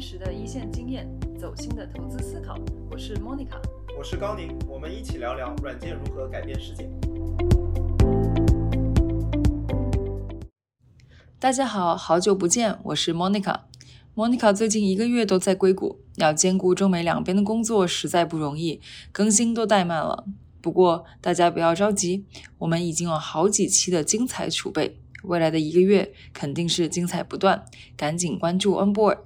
真实的一线经验，走心的投资思考。我是 Monica，我是高宁，我们一起聊聊软件如何改变世界。大家好，好久不见，我是 Monica。Monica 最近一个月都在硅谷，要兼顾中美两边的工作实在不容易，更新都怠慢了。不过大家不要着急，我们已经有好几期的精彩储备，未来的一个月肯定是精彩不断，赶紧关注 Onboard。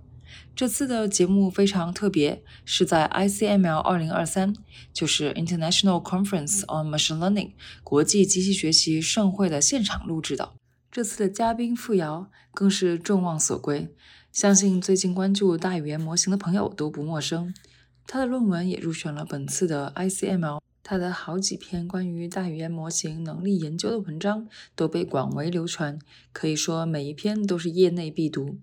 这次的节目非常特别，是在 ICML 二零二三，就是 International Conference on Machine Learning 国际机器学习盛会的现场录制的。这次的嘉宾付瑶更是众望所归，相信最近关注大语言模型的朋友都不陌生。他的论文也入选了本次的 ICML，他的好几篇关于大语言模型能力研究的文章都被广为流传，可以说每一篇都是业内必读。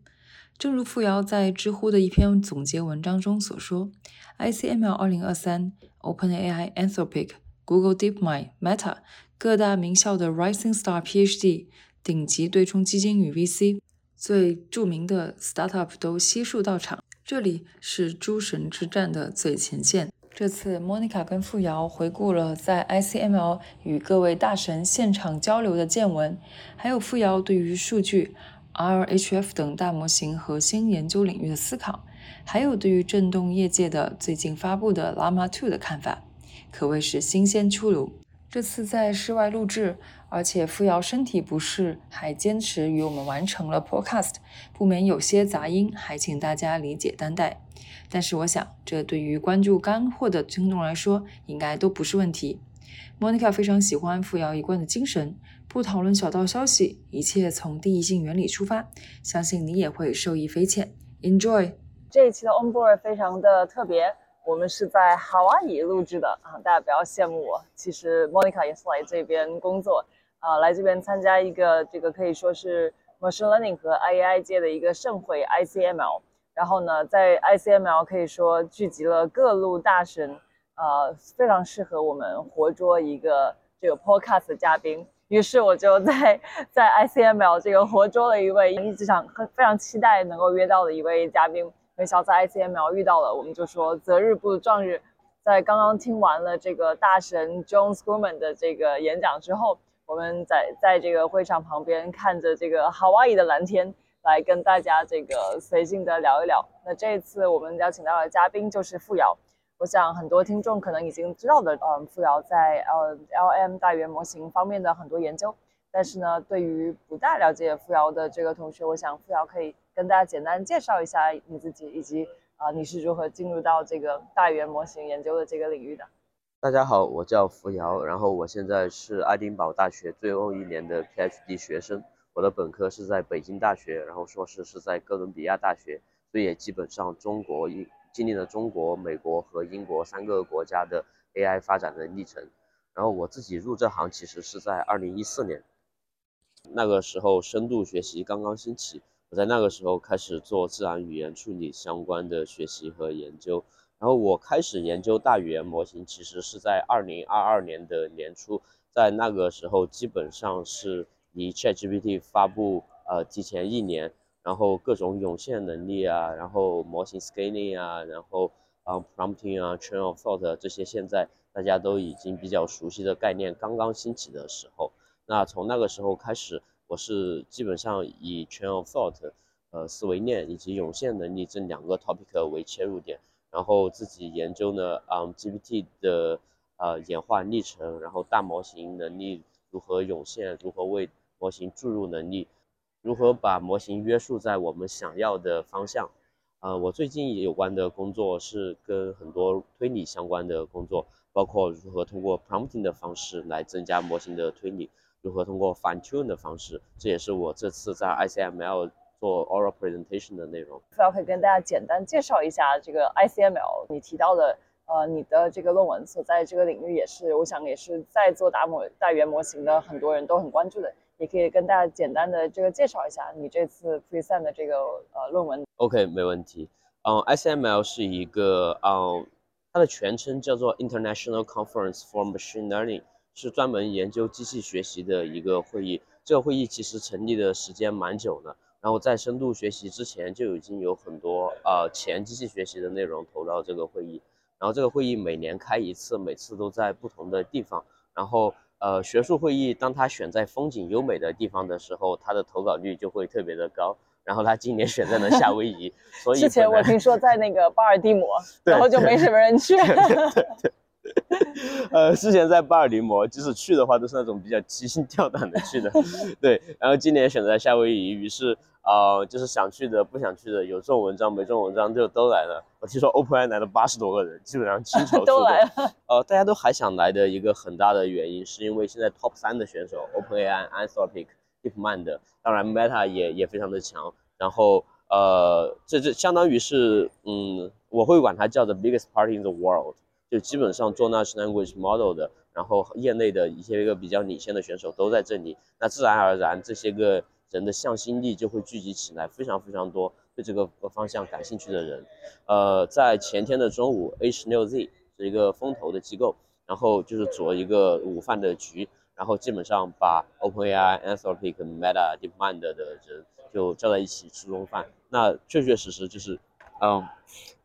正如付瑶在知乎的一篇总结文章中所说，ICML 二零二三，OpenAI、Anthropic、Google DeepMind、Meta 各大名校的 Rising Star PhD。顶级对冲基金与 VC 最著名的 startup 都悉数到场，这里是诸神之战的最前线。这次 Monica 跟付瑶回顾了在 ICML 与各位大神现场交流的见闻，还有付瑶对于数据、RHF 等大模型核心研究领域的思考，还有对于震动业界的最近发布的 Llama 2的看法，可谓是新鲜出炉。这次在室外录制。而且付瑶身体不适，还坚持与我们完成了 Podcast，不免有些杂音，还请大家理解担待。但是我想，这对于关注干货的听众来说，应该都不是问题。Monica 非常喜欢付瑶一贯的精神，不讨论小道消息，一切从第一性原理出发，相信你也会受益匪浅。Enjoy 这一期的 Onboard 非常的特别。我们是在夏威夷录制的啊，大家不要羡慕我。其实 Monica 也是来这边工作。啊，来这边参加一个这个可以说是 machine learning 和 AI 界的一个盛会 ICML。然后呢，在 ICML 可以说聚集了各路大神，呃，非常适合我们活捉一个这个 podcast 的嘉宾。于是我就在在 ICML 这个活捉了一位一直想很非常期待能够约到的一位嘉宾。没想到在 ICML 遇到了，我们就说择日不如撞日。在刚刚听完了这个大神 John Scruman 的这个演讲之后。我们在在这个会场旁边看着这个 Hawaii 的蓝天，来跟大家这个随性的聊一聊。那这一次我们邀请到的嘉宾就是付瑶，我想很多听众可能已经知道的，嗯，付瑶在呃 L M 大语言模型方面的很多研究。但是呢，对于不大了解付瑶的这个同学，我想付瑶可以跟大家简单介绍一下你自己，以及啊你是如何进入到这个大语言模型研究的这个领域的。大家好，我叫付瑶，然后我现在是爱丁堡大学最后一年的 PhD 学生。我的本科是在北京大学，然后硕士是在哥伦比亚大学，所以也基本上中国经经历了中国、美国和英国三个国家的 AI 发展的历程。然后我自己入这行其实是在2014年，那个时候深度学习刚刚兴起，我在那个时候开始做自然语言处理相关的学习和研究。然后我开始研究大语言模型，其实是在二零二二年的年初，在那个时候基本上是离 ChatGPT 发布呃提前一年，然后各种涌现能力啊，然后模型 scaling 啊，然后啊 prompting 啊，chain of thought 这些现在大家都已经比较熟悉的概念刚刚兴起的时候，那从那个时候开始，我是基本上以 chain of thought 呃思维链以及涌现能力这两个 topic 为切入点。然后自己研究呢，嗯，GPT 的呃演化历程，然后大模型能力如何涌现，如何为模型注入能力，如何把模型约束在我们想要的方向。呃，我最近有关的工作是跟很多推理相关的工作，包括如何通过 prompting 的方式来增加模型的推理，如何通过 fine tune 的方式，这也是我这次在 ICML。做 oral presentation 的内容，付瑶可以跟大家简单介绍一下这个 ICML。你提到的，呃，你的这个论文所在这个领域也是，我想也是在做大模大语言模型的很多人都很关注的。也可以跟大家简单的这个介绍一下你这次 present 的这个呃论文。OK，没问题。嗯，ICML 是一个，嗯，它的全称叫做 International Conference for Machine Learning，是专门研究机器学习的一个会议。这个会议其实成立的时间蛮久了。然后在深度学习之前就已经有很多呃前机器学习的内容投到这个会议，然后这个会议每年开一次，每次都在不同的地方，然后呃学术会议当他选在风景优美的地方的时候，他的投稿率就会特别的高。然后他今年选在了夏威夷，所以之前我听说在那个巴尔的摩，然后就没什么人去。呃，之前在巴尔的摩，即使去的话，都是那种比较提心吊胆的去的。对，然后今年选择夏威夷，于是啊，就是想去的、不想去的，有这种文章、没这种文章就都来了。我听说 OpenAI 来了八十多个人，基本上倾巢 都来了。呃，大家都还想来的一个很大的原因，是因为现在 Top 三的选手 OpenAI、Anthropic。DeepMind，当然 Meta 也也非常的强，然后呃，这这相当于是，嗯，我会管它叫做 biggest party in the world，就基本上做 natural language model 的，然后业内的一些个比较领先的选手都在这里，那自然而然这些个人的向心力就会聚集起来，非常非常多对这个方向感兴趣的人，呃，在前天的中午，A 十六 Z 是一个风投的机构，然后就是组了一个午饭的局。然后基本上把 OpenAI、Anthropic、Meta、DeepMind 的人就叫在一起吃中饭，那确确实实就是，嗯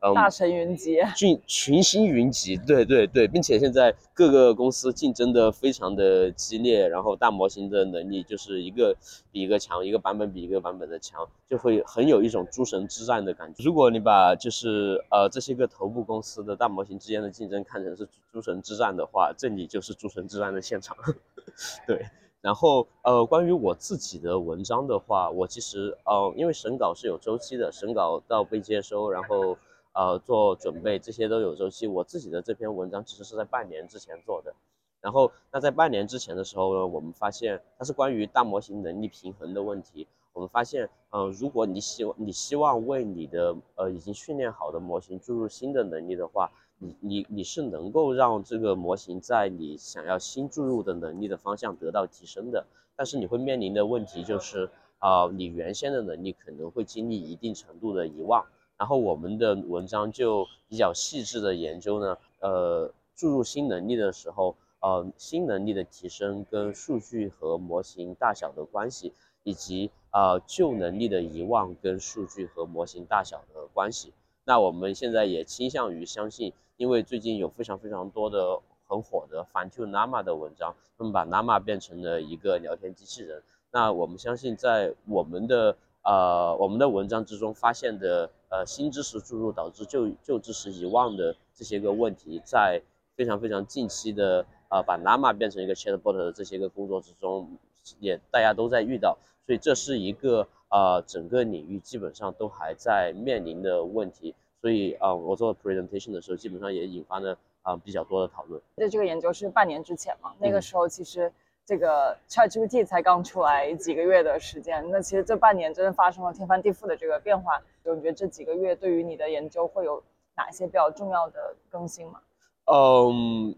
嗯。大神云集，群群星云集，对对对，并且现在各个公司竞争的非常的激烈，然后大模型的能力就是一个比一个强，一个版本比一个版本的强，就会很有一种诸神之战的感觉。如果你把就是呃这些个头部公司的大模型之间的竞争看成是诸神之战的话，这里就是诸神之战的现场。对，然后呃关于我自己的文章的话，我其实呃因为审稿是有周期的，审稿到被接收，然后。呃，做准备这些都有周期。我自己的这篇文章其实是在半年之前做的，然后那在半年之前的时候呢，我们发现它是关于大模型能力平衡的问题。我们发现，嗯，如果你希望你希望为你的呃已经训练好的模型注入新的能力的话，你你你是能够让这个模型在你想要新注入的能力的方向得到提升的。但是你会面临的问题就是，啊，你原先的能力可能会经历一定程度的遗忘。然后我们的文章就比较细致的研究呢，呃，注入新能力的时候，呃，新能力的提升跟数据和模型大小的关系，以及呃旧能力的遗忘跟数据和模型大小的关系。那我们现在也倾向于相信，因为最近有非常非常多的很火的反 to Llama 的文章，他们把 Llama 变成了一个聊天机器人。那我们相信，在我们的呃我们的文章之中发现的。呃，新知识注入导致旧旧知识遗忘的这些个问题，在非常非常近期的呃把 Llama 变成一个 Chatbot 的这些个工作之中，也大家都在遇到，所以这是一个呃整个领域基本上都还在面临的问题。所以啊，我做 presentation 的时候，基本上也引发了啊比较多的讨论。这这个研究是半年之前嘛，那个时候其实。这个 ChatGPT 才刚出来几个月的时间，那其实这半年真的发生了天翻地覆的这个变化。就你觉得这几个月对于你的研究会有哪些比较重要的更新吗？嗯，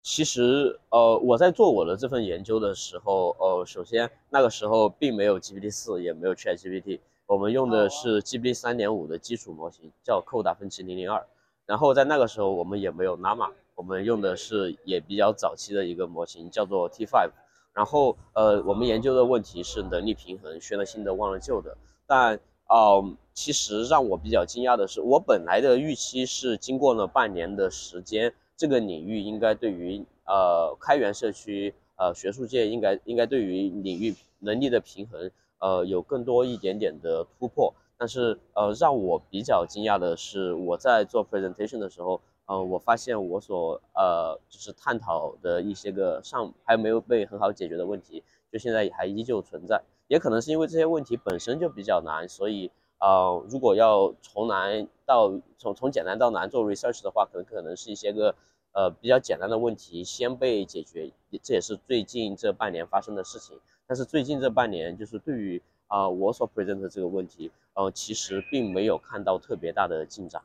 其实呃我在做我的这份研究的时候，呃首先那个时候并没有 GPT 四，也没有 ChatGPT，我们用的是 GPT 三点五的基础模型，叫 d e 分析零零二。然后在那个时候我们也没有 Llama。我们用的是也比较早期的一个模型，叫做 T5。然后，呃，我们研究的问题是能力平衡，学了新的忘了旧的。但，哦，其实让我比较惊讶的是，我本来的预期是经过了半年的时间，这个领域应该对于呃开源社区、呃学术界应该应该对于领域能力的平衡，呃有更多一点点的突破。但是，呃，让我比较惊讶的是，我在做 presentation 的时候。嗯，我发现我所呃就是探讨的一些个上还没有被很好解决的问题，就现在还依旧存在。也可能是因为这些问题本身就比较难，所以呃，如果要从难到从从简单到难做 research 的话，可能可能是一些个呃比较简单的问题先被解决。这也是最近这半年发生的事情。但是最近这半年，就是对于啊我所 present 的这个问题，呃，其实并没有看到特别大的进展。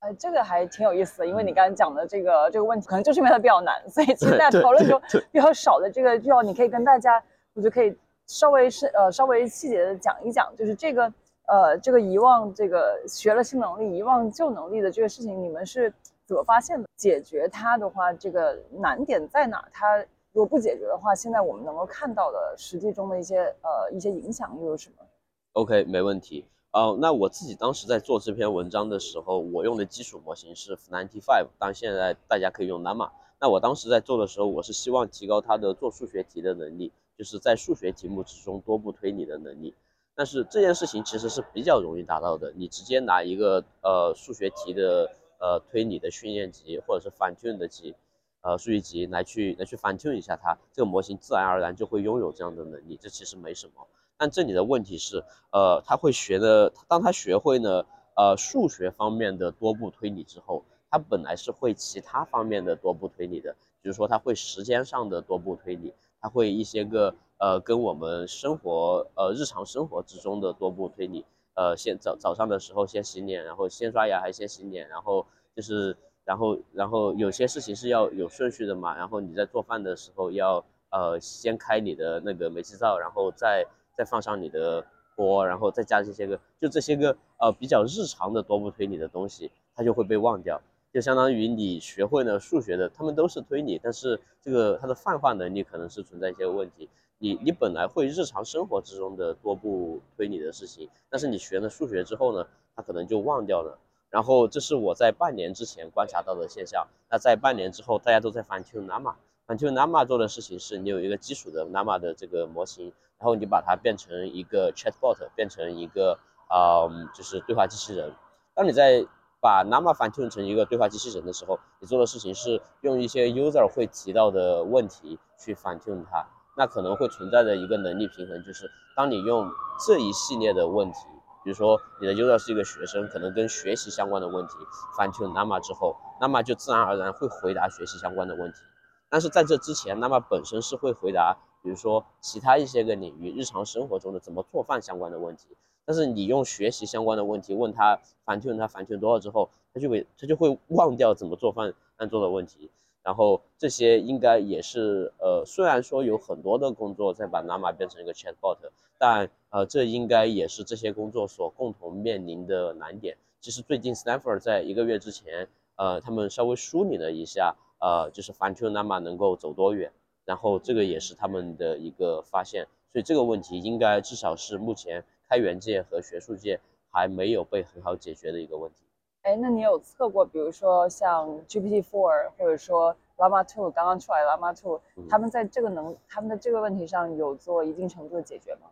呃，这个还挺有意思的，因为你刚才讲的这个这个问题，可能就是因为它比较难，所以 其实在讨论中比较少的这个，就要你可以跟大家，我就可以稍微是呃稍微细节的讲一讲，就是这个呃这个遗忘这个学了新能力遗忘旧能力的这个事情，你们是怎么发现的？解决它的话，这个难点在哪？它如果不解决的话，现在我们能够看到的实际中的一些呃一些影响又有什么？OK，没问题。哦，那我自己当时在做这篇文章的时候，我用的基础模型是 Ninety-Five，但现在大家可以用 Llama。那我当时在做的时候，我是希望提高它的做数学题的能力，就是在数学题目之中多步推理的能力。但是这件事情其实是比较容易达到的，你直接拿一个呃数学题的呃推理的训练集或者是 fine tune 的集，呃数据集来去来去 fine tune 一下它，这个模型自然而然就会拥有这样的能力，这其实没什么。但这里的问题是，呃，他会学的，当他学会呢，呃，数学方面的多步推理之后，他本来是会其他方面的多步推理的，比如说他会时间上的多步推理，他会一些个呃跟我们生活呃日常生活之中的多步推理，呃，先早早上的时候先洗脸，然后先刷牙还先洗脸，然后就是然后然后有些事情是要有顺序的嘛，然后你在做饭的时候要呃先开你的那个煤气灶，然后再。再放上你的锅，然后再加这些个，就这些个呃比较日常的多步推理的东西，它就会被忘掉，就相当于你学会了数学的，他们都是推理，但是这个它的泛化能力可能是存在一些问题。你你本来会日常生活之中的多步推理的事情，但是你学了数学之后呢，它可能就忘掉了。然后这是我在半年之前观察到的现象。那在半年之后，大家都在反 tune Llama，反 tune Llama 做的事情是你有一个基础的 Llama 的这个模型。然后你把它变成一个 chatbot，变成一个啊，就是对话机器人。当你在把 Llama 反 tune 成一个对话机器人的时候，你做的事情是用一些 user 会提到的问题去反 tune 它。那可能会存在的一个能力平衡就是，当你用这一系列的问题，比如说你的 user 是一个学生，可能跟学习相关的问题反 tune Llama 之后那么就自然而然会回答学习相关的问题。但是在这之前那么本身是会回答。比如说其他一些个领域，日常生活中的怎么做饭相关的问题，但是你用学习相关的问题问他反推他反推多少之后，他就会他就会忘掉怎么做饭按做的问题，然后这些应该也是呃虽然说有很多的工作在把 Llama 变成一个 chatbot，但呃这应该也是这些工作所共同面临的难点。其实最近 Stanford 在一个月之前，呃他们稍微梳理了一下，呃就是反推 Llama 能够走多远。然后这个也是他们的一个发现，所以这个问题应该至少是目前开源界和学术界还没有被很好解决的一个问题。哎，那你有测过，比如说像 GPT-4 或者说 Llama 2刚刚出来 Llama 2，他们在这个能他们的这个问题上有做一定程度的解决吗？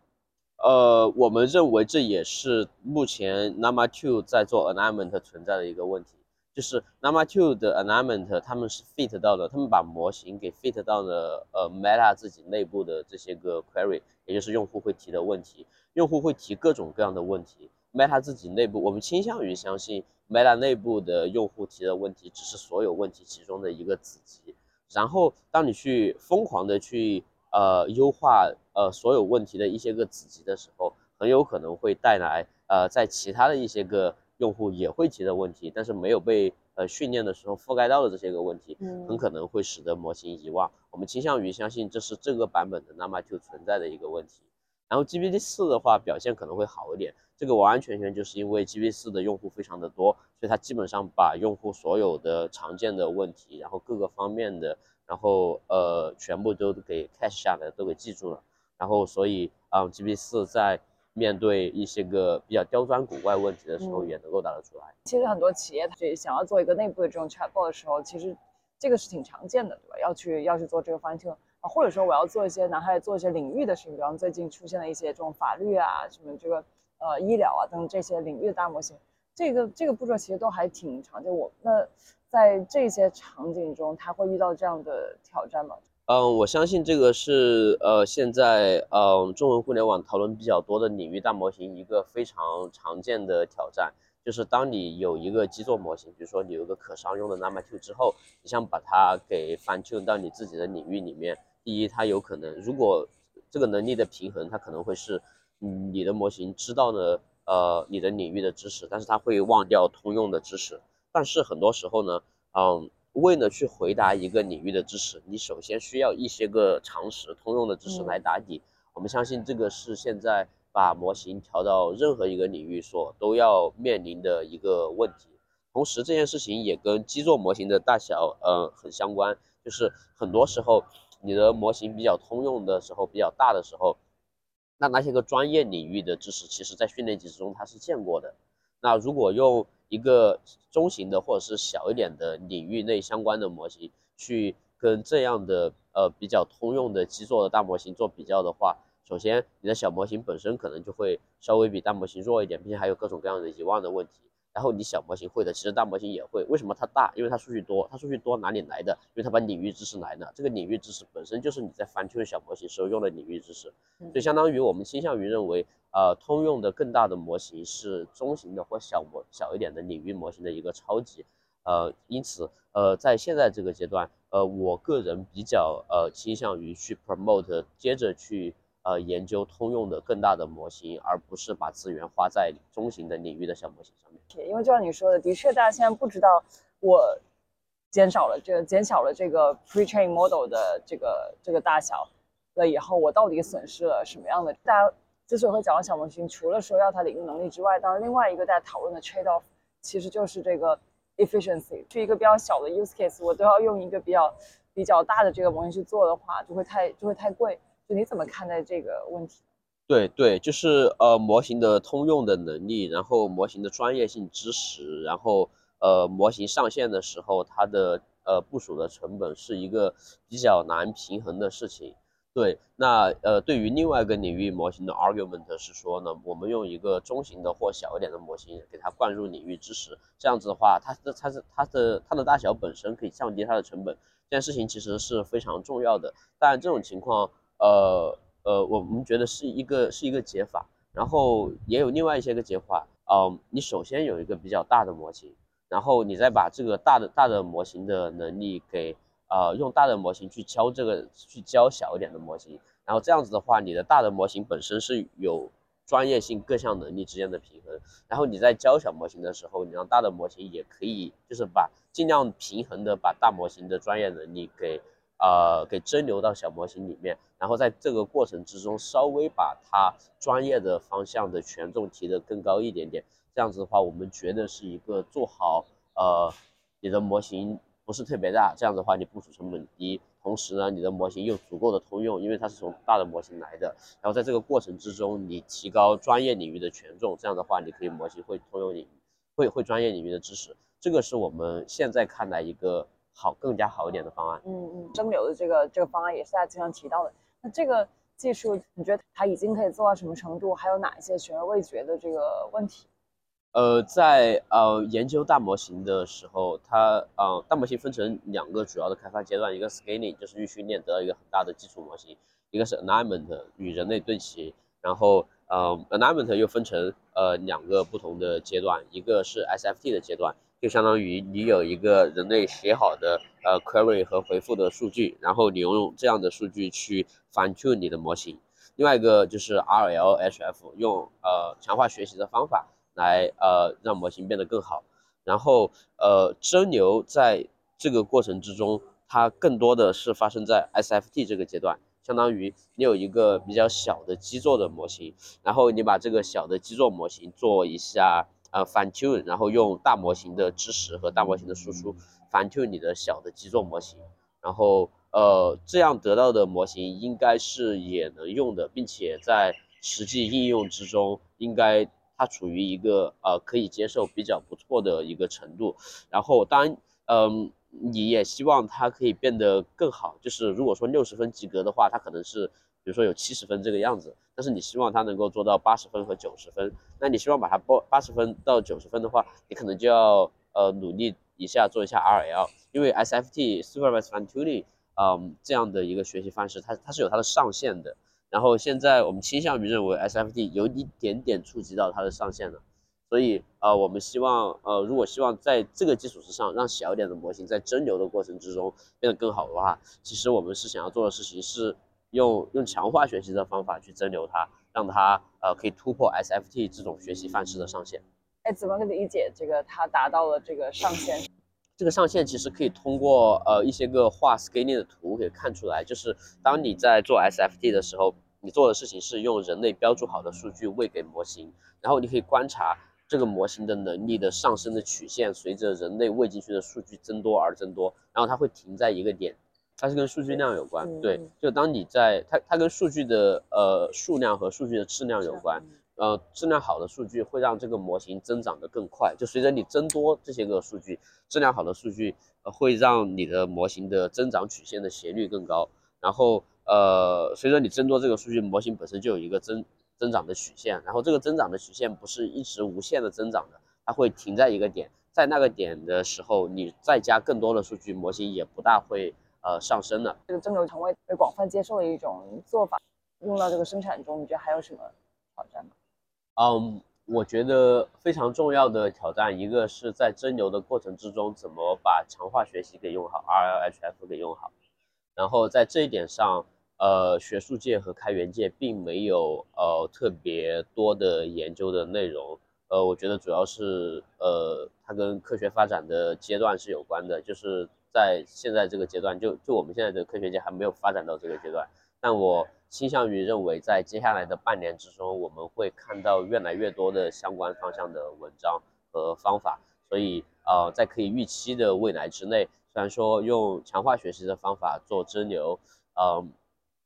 呃，我们认为这也是目前 Llama 2在做 alignment 存在的一个问题。就是 Llama 2的 alignment，他们是 fit 到了，他们把模型给 fit 到了呃 Meta 自己内部的这些个 query，也就是用户会提的问题，用户会提各种各样的问题。Meta 自己内部，我们倾向于相信 Meta 内部的用户提的问题只是所有问题其中的一个子集。然后当你去疯狂的去呃优化呃所有问题的一些个子集的时候，很有可能会带来呃在其他的一些个。用户也会提的问题，但是没有被呃训练的时候覆盖到的这些个问题，很可能会使得模型遗忘。我们倾向于相信这是这个版本的 Llama 2存在的一个问题。然后 GPT 四的话表现可能会好一点，这个完完全全就是因为 GPT 四的用户非常的多，所以它基本上把用户所有的常见的问题，然后各个方面的，然后呃全部都给 cache 下来，都给记住了。然后所以啊 GPT 四在面对一些个比较刁钻古怪问题的时候，也能够答得出来。其实很多企业它想要做一个内部的这种 chatbot 的时候，其实这个是挺常见的，对吧？要去要去做这个 fine tune 啊，或者说我要做一些拿它来做一些领域的事情，比方最近出现了一些这种法律啊、什么这个呃医疗啊等这些领域的大模型，这个这个步骤其实都还挺常见。我那在这些场景中，他会遇到这样的挑战吗？嗯，我相信这个是呃现在嗯中文互联网讨论比较多的领域大模型一个非常常见的挑战，就是当你有一个基座模型，比如说你有一个可商用的 Llama 2之后，你想把它给 fine tune 到你自己的领域里面，第一，它有可能如果这个能力的平衡，它可能会是嗯你的模型知道了呃你的领域的知识，但是它会忘掉通用的知识，但是很多时候呢，嗯。为了去回答一个领域的知识，你首先需要一些个常识、通用的知识来打底。我们相信这个是现在把模型调到任何一个领域所都要面临的一个问题。同时，这件事情也跟基座模型的大小，呃，很相关。就是很多时候，你的模型比较通用的时候，比较大的时候，那那些个专业领域的知识，其实在训练集之中它是见过的。那如果用一个中型的或者是小一点的领域内相关的模型去跟这样的呃比较通用的基座的大模型做比较的话，首先你的小模型本身可能就会稍微比大模型弱一点，并且还有各种各样的遗忘的问题。然后你小模型会的，其实大模型也会。为什么它大？因为它数据多。它数据多哪里来的？因为它把领域知识来了。这个领域知识本身就是你在 fine tune 小模型时候用的领域知识。所以相当于我们倾向于认为，呃，通用的更大的模型是中型的或小模小一点的领域模型的一个超级。呃，因此，呃，在现在这个阶段，呃，我个人比较呃倾向于去 promote，接着去。呃，研究通用的更大的模型，而不是把资源花在中型的领域的小模型上面。因为就像你说的，的确，大家现在不知道我减少了这个减小了这个 pre-train model 的这个这个大小了以后，我到底损失了什么样的？大家之所以会讲到小模型，除了说要它领域能力之外，当然另外一个大家讨论的 trade off 其实就是这个 efficiency。是一个比较小的 use case，我都要用一个比较比较大的这个模型去做的话，就会太就会太贵。你怎么看待这个问题？对对，就是呃模型的通用的能力，然后模型的专业性知识，然后呃模型上线的时候，它的呃部署的成本是一个比较难平衡的事情。对，那呃对于另外一个领域模型的 argument 是说呢，我们用一个中型的或小一点的模型给它灌入领域知识，这样子的话，它的它是它的它的大小本身可以降低它的成本，这件事情其实是非常重要的。但这种情况。呃呃，我们觉得是一个是一个解法，然后也有另外一些个解法。嗯，你首先有一个比较大的模型，然后你再把这个大的大的模型的能力给呃用大的模型去教这个去教小一点的模型，然后这样子的话，你的大的模型本身是有专业性各项能力之间的平衡，然后你在教小模型的时候，你让大的模型也可以就是把尽量平衡的把大模型的专业能力给。呃，给蒸馏到小模型里面，然后在这个过程之中，稍微把它专业的方向的权重提得更高一点点。这样子的话，我们觉得是一个做好呃，你的模型不是特别大，这样的话你部署成本低，同时呢，你的模型又足够的通用，因为它是从大的模型来的。然后在这个过程之中，你提高专业领域的权重，这样的话你可以模型会通用领域，会会专业领域的知识。这个是我们现在看来一个。好，更加好一点的方案。嗯嗯，蒸馏的这个这个方案也是大家经常提到的。那这个技术，你觉得它已经可以做到什么程度？还有哪一些悬而未决的这个问题？呃，在呃研究大模型的时候，它呃大模型分成两个主要的开发阶段，一个 scaling 就是预训练得到一个很大的基础模型，一个是 alignment 与人类对齐。然后呃 alignment 又分成呃两个不同的阶段，一个是 SFT 的阶段。就相当于你有一个人类写好的呃 query 和回复的数据，然后你用这样的数据去 fine tune 你的模型。另外一个就是 RLHF，用呃强化学习的方法来呃让模型变得更好。然后呃蒸馏在这个过程之中，它更多的是发生在 SFT 这个阶段，相当于你有一个比较小的基座的模型，然后你把这个小的基座模型做一下。呃，fine tune，然后用大模型的知识和大模型的输出 fine tune 你的小的基座模型，然后呃，这样得到的模型应该是也能用的，并且在实际应用之中，应该它处于一个呃可以接受比较不错的一个程度。然后当然，嗯，你也希望它可以变得更好，就是如果说六十分及格的话，它可能是。比如说有七十分这个样子，但是你希望它能够做到八十分和九十分，那你希望把它报八十分到九十分的话，你可能就要呃努力一下做一下 RL，因为 SFT Supervised Fine Tuning，嗯这样的一个学习方式，它它是有它的上限的。然后现在我们倾向于认为 SFT 有一点点触及到它的上限了，所以呃我们希望呃如果希望在这个基础之上，让小一点的模型在蒸馏的过程之中变得更好的话，其实我们是想要做的事情是。用用强化学习的方法去蒸馏它，让它呃可以突破 SFT 这种学习范式的上限。哎，怎么理解这个它达到了这个上限？这个上限其实可以通过呃一些个画 scaling 的图可以看出来，就是当你在做 SFT 的时候，你做的事情是用人类标注好的数据喂给模型，然后你可以观察这个模型的能力的上升的曲线，随着人类喂进去的数据增多而增多，然后它会停在一个点。它是跟数据量有关，对嗯，就当你在它它跟数据的呃数量和数据的质量有关，呃，质量好的数据会让这个模型增长得更快，就随着你增多这些个数据，质量好的数据呃会让你的模型的增长曲线的斜率更高，然后呃随着你增多这个数据，模型本身就有一个增增长的曲线，然后这个增长的曲线不是一直无限的增长的，它会停在一个点，在那个点的时候，你再加更多的数据，模型也不大会呃上升的。这个蒸馏成为被广泛接受的一种做法，用到这个生产中，你觉得还有什么挑战吗？嗯，我觉得非常重要的挑战，一个是在蒸馏的过程之中，怎么把强化学习给用好，RLHF 给用好。然后在这一点上，呃，学术界和开源界并没有呃特别多的研究的内容。呃，我觉得主要是呃，它跟科学发展的阶段是有关的，就是在现在这个阶段，就就我们现在的科学界还没有发展到这个阶段。但我倾向于认为，在接下来的半年之中，我们会看到越来越多的相关方向的文章和方法。所以，呃，在可以预期的未来之内，虽然说用强化学习的方法做蒸馏，呃，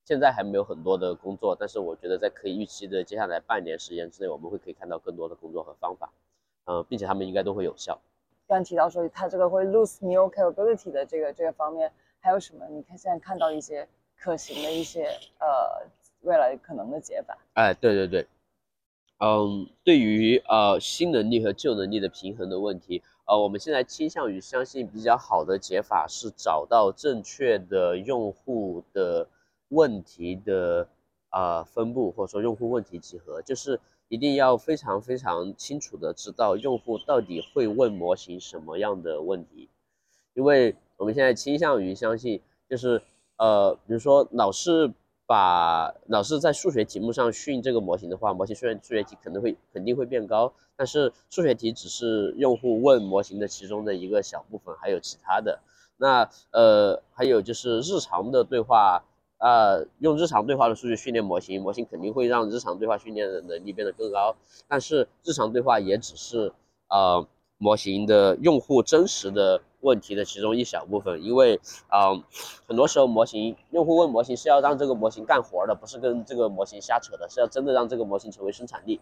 现在还没有很多的工作，但是我觉得在可以预期的接下来半年时间之内，我们会可以看到更多的工作和方法，呃，并且他们应该都会有效。刚提到说它这个会 lose new capability 的这个这个方面，还有什么？你看现在看到一些可行的一些呃未来可能的解法。哎，对对对，嗯，对于呃新能力和旧能力的平衡的问题，呃，我们现在倾向于相信比较好的解法是找到正确的用户的问题的呃分布，或者说用户问题集合，就是一定要非常非常清楚的知道用户到底会问模型什么样的问题，因为我们现在倾向于相信，就是呃，比如说老是把老是在数学题目上训这个模型的话，模型数学数学题可能会肯定会变高，但是数学题只是用户问模型的其中的一个小部分，还有其他的。那呃，还有就是日常的对话，呃，用日常对话的数据训练模型，模型肯定会让日常对话训练的能力变得更高，但是日常对话也只是呃模型的用户真实的问题的其中一小部分，因为啊、呃很多时候模型用户问模型是要让这个模型干活的，不是跟这个模型瞎扯的，是要真的让这个模型成为生产力。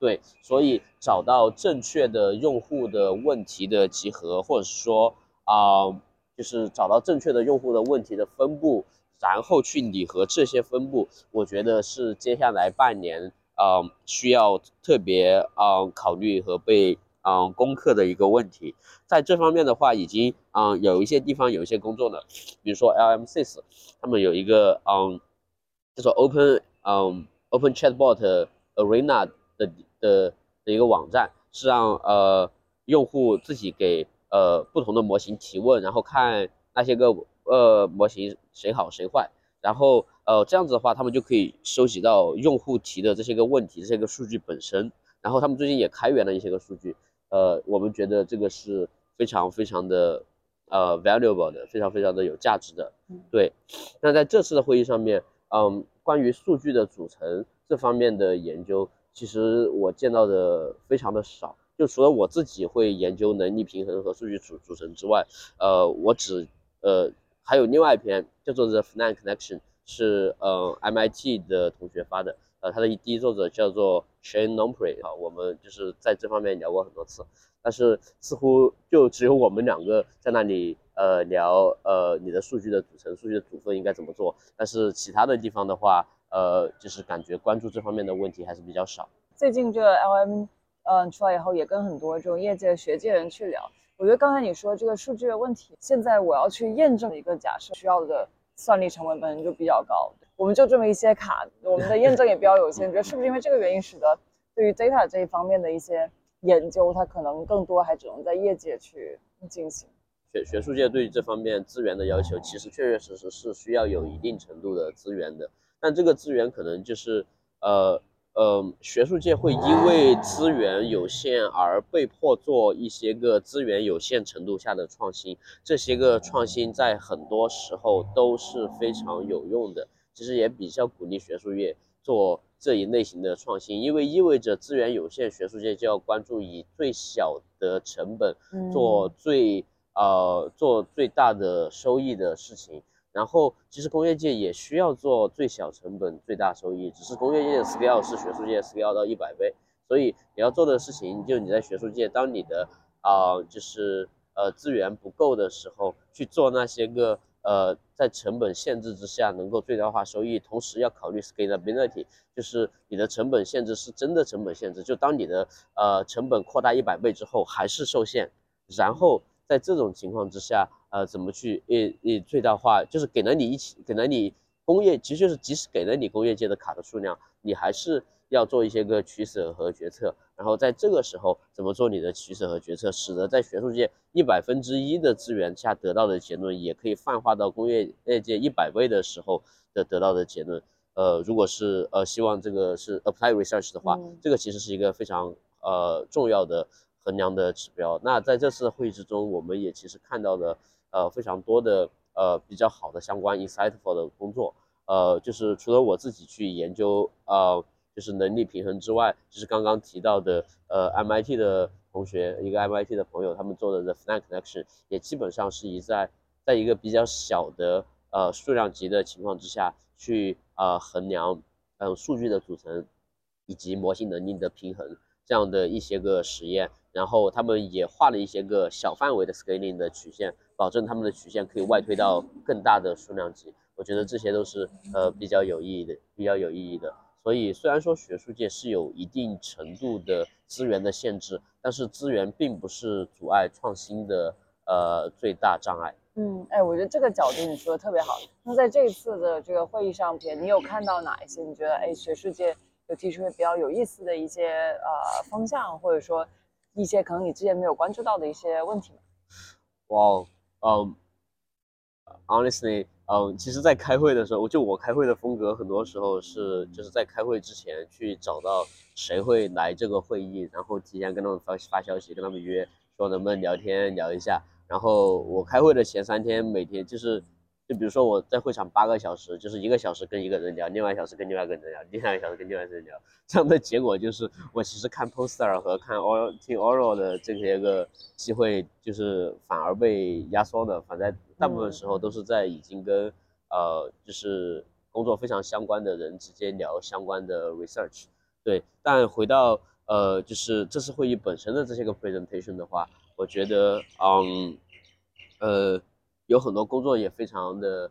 对，所以找到正确的用户的问题的集合，或者是说啊、就是找到正确的用户的问题的分布，然后去拟合这些分布，我觉得是接下来半年啊、需要特别啊、考虑和被啊、攻克的一个问题。在这方面的话，已经啊、呃有一些地方有一些工作了，比如说 LMCIS，他们有一个嗯叫做 Open 嗯 Open Chatbot Arena 的的的一个网站，是让呃用户自己给呃不同的模型提问，然后看那些个呃模型谁好谁坏，然后呃这样子的话，他们就可以收集到用户提的这些个问题，这些个数据本身，然后他们最近也开源了一些个数据，呃，我们觉得这个是非常非常的呃 valuable 的，非常非常的有价值的。对，那在这次的会议上面，嗯，关于数据的组成这方面的研究，其实我见到的非常的少。就除了我自己会研究能力平衡和数据组组成之外，呃，我只呃还有另外一篇叫做 The FNAN Connection，是呃 MIT 的同学发的，呃，他的第一作者叫做 Shane Nombre 啊，我们就是在这方面聊过很多次，但是似乎就只有我们两个在那里呃聊呃你的数据的组成、数据的组分应该怎么做，但是其他的地方的话，呃，就是感觉关注这方面的问题还是比较少。最近这 LM 嗯出来以后，也跟很多这种业界学界人去聊。我觉得刚才你说这个数据的问题，现在我要去验证一个假设，需要的算力成本本身就比较高，我们就这么一些卡，我们的验证也比较有限。你觉得是不是因为这个原因，使得对于 data 这一方面的一些研究，它可能更多还只能在业界去进行？学学术界对于这方面资源的要求，其实确确实实是需要有一定程度的资源的，但这个资源可能就是呃呃，学术界会因为资源有限而被迫做一些个资源有限程度下的创新，这些个创新在很多时候都是非常有用的，其实也比较鼓励学术界做这一类型的创新，因为意味着资源有限，学术界就要关注以最小的成本做最呃做最大的收益的事情。然后其实工业界也需要做最小成本最大收益，只是工业界的 scale 是学术界 scale 到一百倍，所以你要做的事情就你在学术界，当你的啊就是呃资源不够的时候，去做那些个呃在成本限制之下能够最大化收益，同时要考虑 scalability，就是你的成本限制是真的成本限制，就当你的呃成本扩大一百倍之后还是受限，然后在这种情况之下。呃，怎么去以以最大化？就是给了你一起，给了你工业，其实就是即使给了你工业界的卡的数量，你还是要做一些个取舍和决策。然后在这个时候，怎么做你的取舍和决策，使得在学术界一百分之一的资源下得到的结论，也可以泛化到工业业界一百倍的时候的得到的结论。呃，如果是呃希望这个是 apply research 的话，这个其实是一个非常呃重要的衡量的指标。那在这次会议之中，我们也其实看到了。呃，非常多的呃比较好的相关 insightful 的工作，呃，就是除了我自己去研究呃就是能力平衡之外，就是刚刚提到的呃 MIT 的同学，一个 MIT 的朋友他们做的 the FNAC connection 也基本上是一在在一个比较小的呃数量级的情况之下去呃衡量嗯数据的组成以及模型能力的平衡这样的一些个实验，然后他们也画了一些个小范围的 scaling 的曲线。保证他们的曲线可以外推到更大的数量级，我觉得这些都是呃比较有意义的，比较有意义的。所以虽然说学术界是有一定程度的资源的限制，但是资源并不是阻碍创新的呃最大障碍。嗯，哎，我觉得这个角度你说的特别好。那在这一次的这个会议上边，你有看到哪一些你觉得哎学术界有提出比较有意思的一些呃方向，或者说一些可能你之前没有关注到的一些问题吗？哇。嗯，honestly，嗯，其实，在开会的时候，就我开会的风格，很多时候是就是在开会之前去找到谁会来这个会议，然后提前跟他们发发消息，跟他们约，说能不能聊天聊一下。然后我开会的前三天，每天就是。就比如说我在会场八个小时，就是一个小时跟一个人聊，另外一小时跟另外一个人聊，另外一个小时跟另外一个人聊，这样的结果就是我其实看 poster 和看 oral 听 oral 的这些个机会，就是反而被压缩的。反正大部分时候都是在已经跟呃就是工作非常相关的人直接聊相关的 research。对，但回到呃就是这次会议本身的这些个 presentation 的话，我觉得嗯呃。有很多工作也非常的，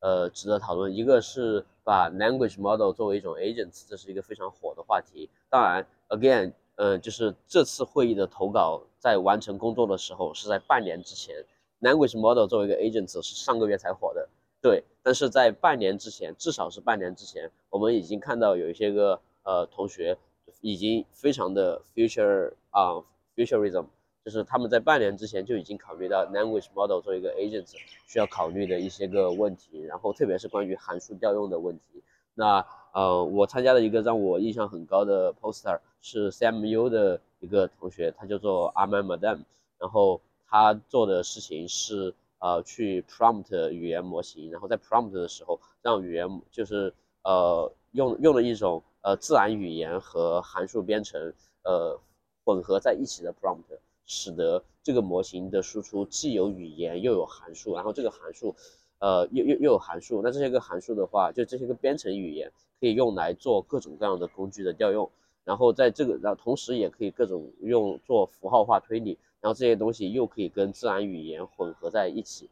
呃，值得讨论。一个是把 language model 作为一种 agents，这是一个非常火的话题。当然，again，呃，就是这次会议的投稿在完成工作的时候是在半年之前，language model 作为一个 agents 是上个月才火的。对，但是在半年之前，至少是半年之前，我们已经看到有一些个呃同学已经非常的 future 啊，futurism。就是他们在半年之前就已经考虑到 language model 做一个 agent 需要考虑的一些个问题，然后特别是关于函数调用的问题。那呃，我参加了一个让我印象很高的 poster，是 CMU 的一个同学，他叫做 Arman Madam，然后他做的事情是呃去 prompt 语言模型，然后在 prompt 的时候让语言就是呃用用了一种呃自然语言和函数编程呃混合在一起的 prompt。使得这个模型的输出既有语言又有函数，然后这个函数，呃，又又又有函数。那这些个函数的话，就这些个编程语言可以用来做各种各样的工具的调用，然后在这个，然后同时也可以各种用做符号化推理，然后这些东西又可以跟自然语言混合在一起，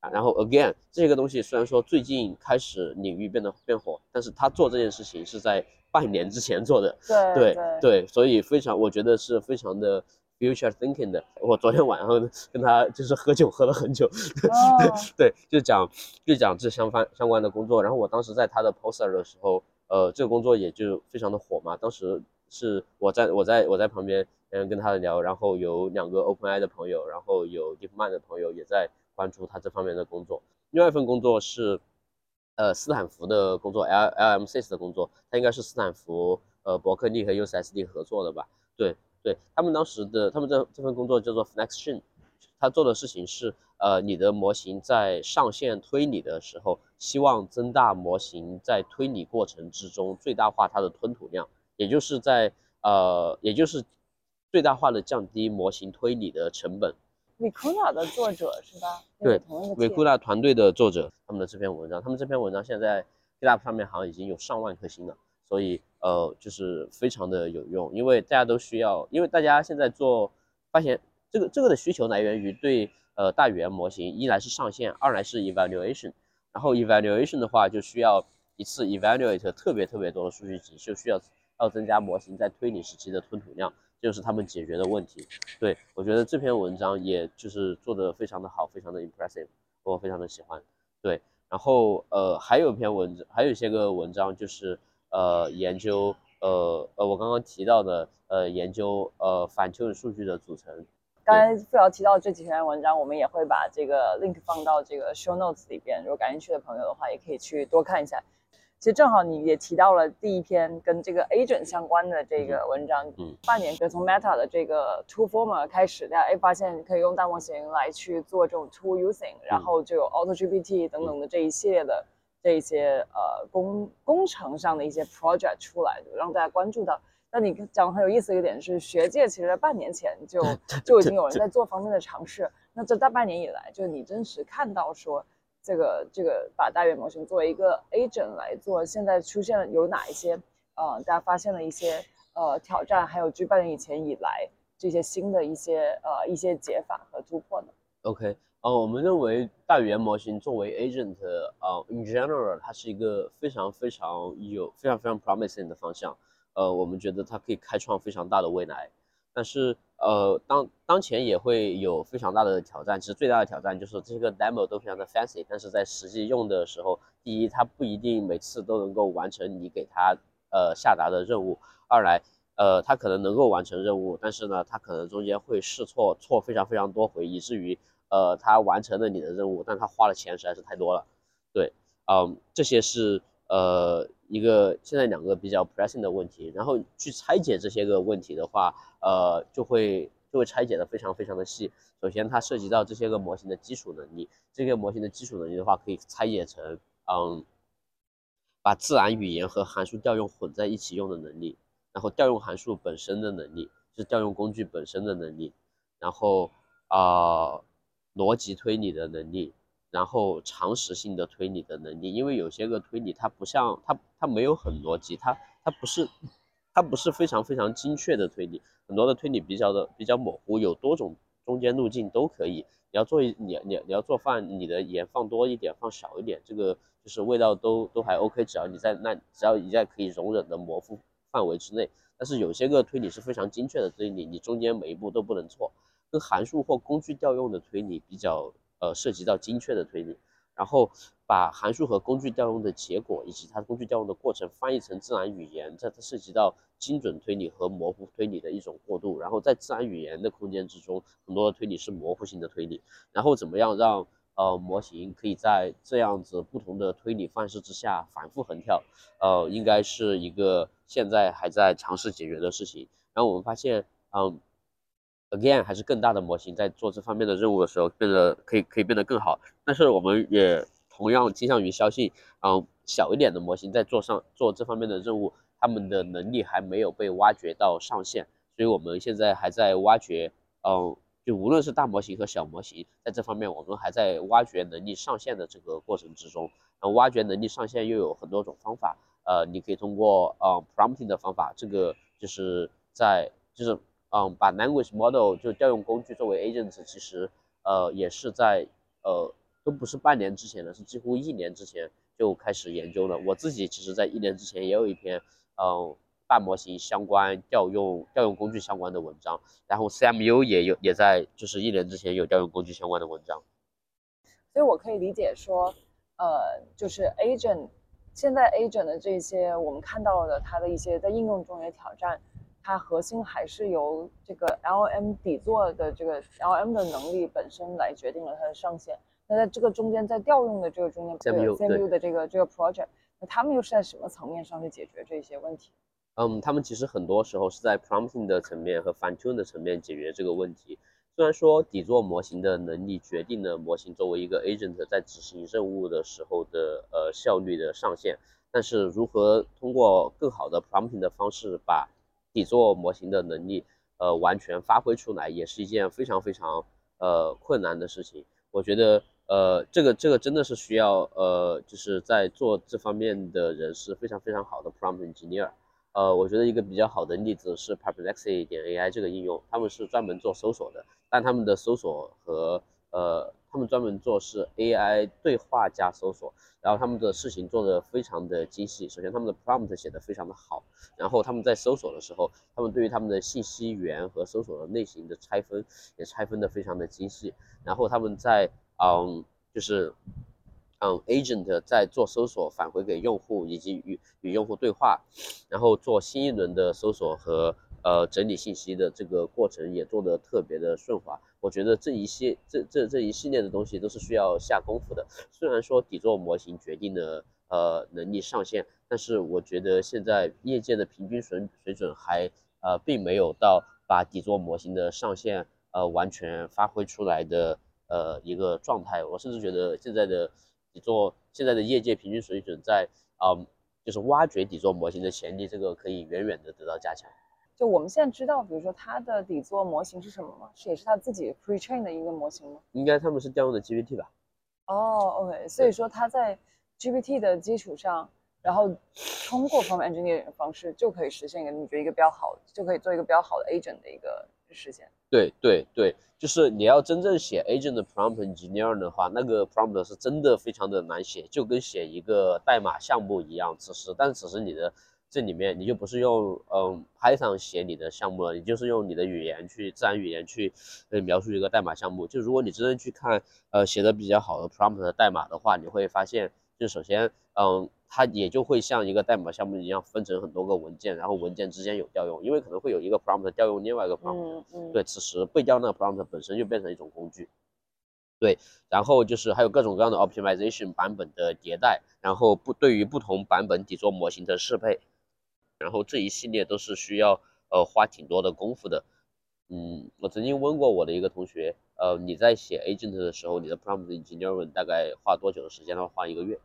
啊，然后 again 这些个东西虽然说最近开始领域变得变火，但是他做这件事情是在半年之前做的，对对对，所以非常，我觉得是非常的。Future thinking 的，我昨天晚上跟他就是喝酒喝了很久，对，就讲就讲这相关相关的工作。然后我当时在他的 poster 的时候，呃，这个工作也就非常的火嘛。当时是我在我在我在旁边嗯跟他聊，然后有两个 OpenAI 的朋友，然后有 DeepMind 的朋友也在关注他这方面的工作。另外一份工作是呃斯坦福的工作，L L M s 的工作，他应该是斯坦福呃伯克利和 UCSD 合作的吧？对。对他们当时的他们这这份工作叫做 FlexShin，他做的事情是，呃，你的模型在上线推理的时候，希望增大模型在推理过程之中最大化它的吞吐量，也就是在呃，也就是最大化的降低模型推理的成本。Vicuna 的作者是吧？对同一个 Vicuna 团队的作者他们的这篇文章，他们这篇文章现在 GitHub 上面好像已经有上万颗星了，所以呃就是非常的有用，因为大家都需要，因为大家现在做发现这个这个的需求来源于对呃大语言模型，一来是上线，二来是 evaluation，然后 evaluation 的话就需要一次 evaluate 特别特别多的数据集，就需要要增加模型在推理时期的吞吐量。这就是他们解决的问题，对我觉得这篇文章也就是做的非常的好，非常的 impressive，我非常的喜欢。对，然后呃还有一篇文章，还有一些个文章就是呃研究呃呃我刚刚提到的呃研究呃反求数据的组成。刚才付瑶提到这几篇文章，我们也会把这个 link 放到这个 show notes 里边，如果感兴趣的朋友的话，也可以去多看一下。其实正好你也提到了第一篇跟这个 agent 相关的这个文章，嗯，半年就从 Meta 的这个 Tool Former 开始，大家哎发现可以用大模型来去做这种 Tool Using，然后就有 Auto GPT 等等的这一系列的这一些呃工工程上的一些 project 出来，就让大家关注到。那你讲的很有意思一个点是，学界其实在半年前就 就已经有人在做方面的尝试，那这大半年以来，就你真实看到说。这个这个把大语言模型作为一个 agent 来做，现在出现了有哪一些呃，大家发现了一些呃挑战，还有距半年以前以来这些新的一些呃一些解法和突破呢？OK，呃，我们认为大语言模型作为 agent，呃，in general 它是一个非常非常有非常非常 promising 的方向，呃，我们觉得它可以开创非常大的未来。但是，呃，当当前也会有非常大的挑战。其实最大的挑战就是这个 demo 都非常的 fancy，但是在实际用的时候，第一，它不一定每次都能够完成你给它呃下达的任务；二来，呃，它可能能够完成任务，但是呢，它可能中间会试错，错非常非常多回，以至于呃，他完成了你的任务，但他花的钱实在是太多了。对，嗯，这些是。呃，一个现在两个比较 pressing 的问题，然后去拆解这些个问题的话，呃，就会就会拆解的非常非常的细。首先，它涉及到这些个模型的基础能力，这个模型的基础能力的话，可以拆解成，嗯，把自然语言和函数调用混在一起用的能力，然后调用函数本身的能力，是调用工具本身的能力，然后啊，逻辑推理的能力。然后常识性的推理的能力，因为有些个推理它不像它它没有很逻辑，它它不是它不是非常非常精确的推理，很多的推理比较的比较模糊，有多种中间路径都可以。你要做你你你要做饭，你的盐放多一点，放少一点，这个就是味道都都还 OK，只要你在那只要你在可以容忍的模糊范围之内。但是有些个推理是非常精确的推理，你中间每一步都不能错，跟函数或工具调用的推理比较。呃，涉及到精确的推理，然后把函数和工具调用的结果以及它工具调用的过程翻译成自然语言，这它涉及到精准推理和模糊推理的一种过渡。然后在自然语言的空间之中，很多的推理是模糊性的推理。然后怎么样让呃模型可以在这样子不同的推理范式之下反复横跳？呃，应该是一个现在还在尝试解决的事情。然后我们发现，嗯。Again，还是更大的模型在做这方面的任务的时候，变得可以可以变得更好。但是我们也同样倾向于相信，嗯，小一点的模型在做上做这方面的任务，他们的能力还没有被挖掘到上限。所以我们现在还在挖掘，嗯，就无论是大模型和小模型，在这方面我们还在挖掘能力上限的这个过程之中。然后挖掘能力上限又有很多种方法，呃，你可以通过呃 prompting 的方法，这个就是在就是。嗯，把 language model 就调用工具作为 agents，其实呃也是在呃都不是半年之前的，是几乎一年之前就开始研究了。我自己其实在一年之前也有一篇嗯大模型相关调用调用工具相关的文章，然后 CMU 也有也在就是一年之前有调用工具相关的文章。所以我可以理解说，呃，就是 agent 现在 agent 的这些我们看到的它的一些在应用中的挑战。它核心还是由这个 L M 底座的这个 L M 的能力本身来决定了它的上限。那在这个中间，在调用的这个中间，C M U 的这个这个 project，那他们又是在什么层面上去解决这些问题？嗯，他们其实很多时候是在 prompting 的层面和 fine tune 的层面解决这个问题。虽然说底座模型的能力决定了模型作为一个 agent 在执行任务的时候的呃效率的上限，但是如何通过更好的 prompting 的方式把底座模型的能力，呃，完全发挥出来，也是一件非常非常，呃困难的事情。我觉得呃这个这个真的是需要呃就是在做这方面的人是非常非常好的 prompt engineer。呃，我觉得一个比较好的例子是 Perplexity 点 AI 这个应用，他们是专门做搜索的，但他们的搜索和呃，他们专门做是 AI 对话加搜索，然后他们的事情做得非常的精细。首先，他们的 prompt 写得非常的好，然后他们在搜索的时候，他们对于他们的信息源和搜索的类型的拆分也拆分的非常的精细。然后他们在嗯，就是。嗯，agent 在做搜索返回给用户，以及与与用户对话，然后做新一轮的搜索和呃整理信息的这个过程也做得特别的顺滑。我觉得这一系这这这一系列的东西都是需要下功夫的。虽然说底座模型决定了呃能力上限，但是我觉得现在业界的平均水水准还呃并没有到把底座模型的上限呃完全发挥出来的呃一个状态。我甚至觉得现在的。底座现在的业界平均水准在，嗯，就是挖掘底座模型的潜力，这个可以远远的得到加强。就我们现在知道，比如说它的底座模型是什么吗？是也是它自己 pre-train 的一个模型吗？应该他们是调用的 GPT 吧？哦，OK，所以说它在 GPT 的基础上，然后通过 prompt engineering 的方式，就可以实现一个你觉得一个比较好，就可以做一个比较好的 agent 的一个实现。对对对。就是你要真正写 agent 的 prompt engineer 的话，那个 prompt 是真的非常的难写，就跟写一个代码项目一样。只是，但只是你的这里面你就不是用嗯 Python 写你的项目了，你就是用你的语言去自然语言去呃描述一个代码项目。就如果你真正去看呃写的比较好的 prompt 的代码的话，你会发现，就首先嗯。它也就会像一个代码项目一样分成很多个文件，然后文件之间有调用，因为可能会有一个 prompt 调用另外一个 prompt，嗯对，此时被调那个 prompt 本身就变成一种工具，对，然后就是还有各种各样的 optimization 版本的迭代，然后不对于不同版本底座模型的适配，然后这一系列都是需要呃花挺多的功夫的，嗯，我曾经问过我的一个同学，呃，你在写 agent 的时候，你的 prompt engineering 大概花多久的时间？他说花一个月。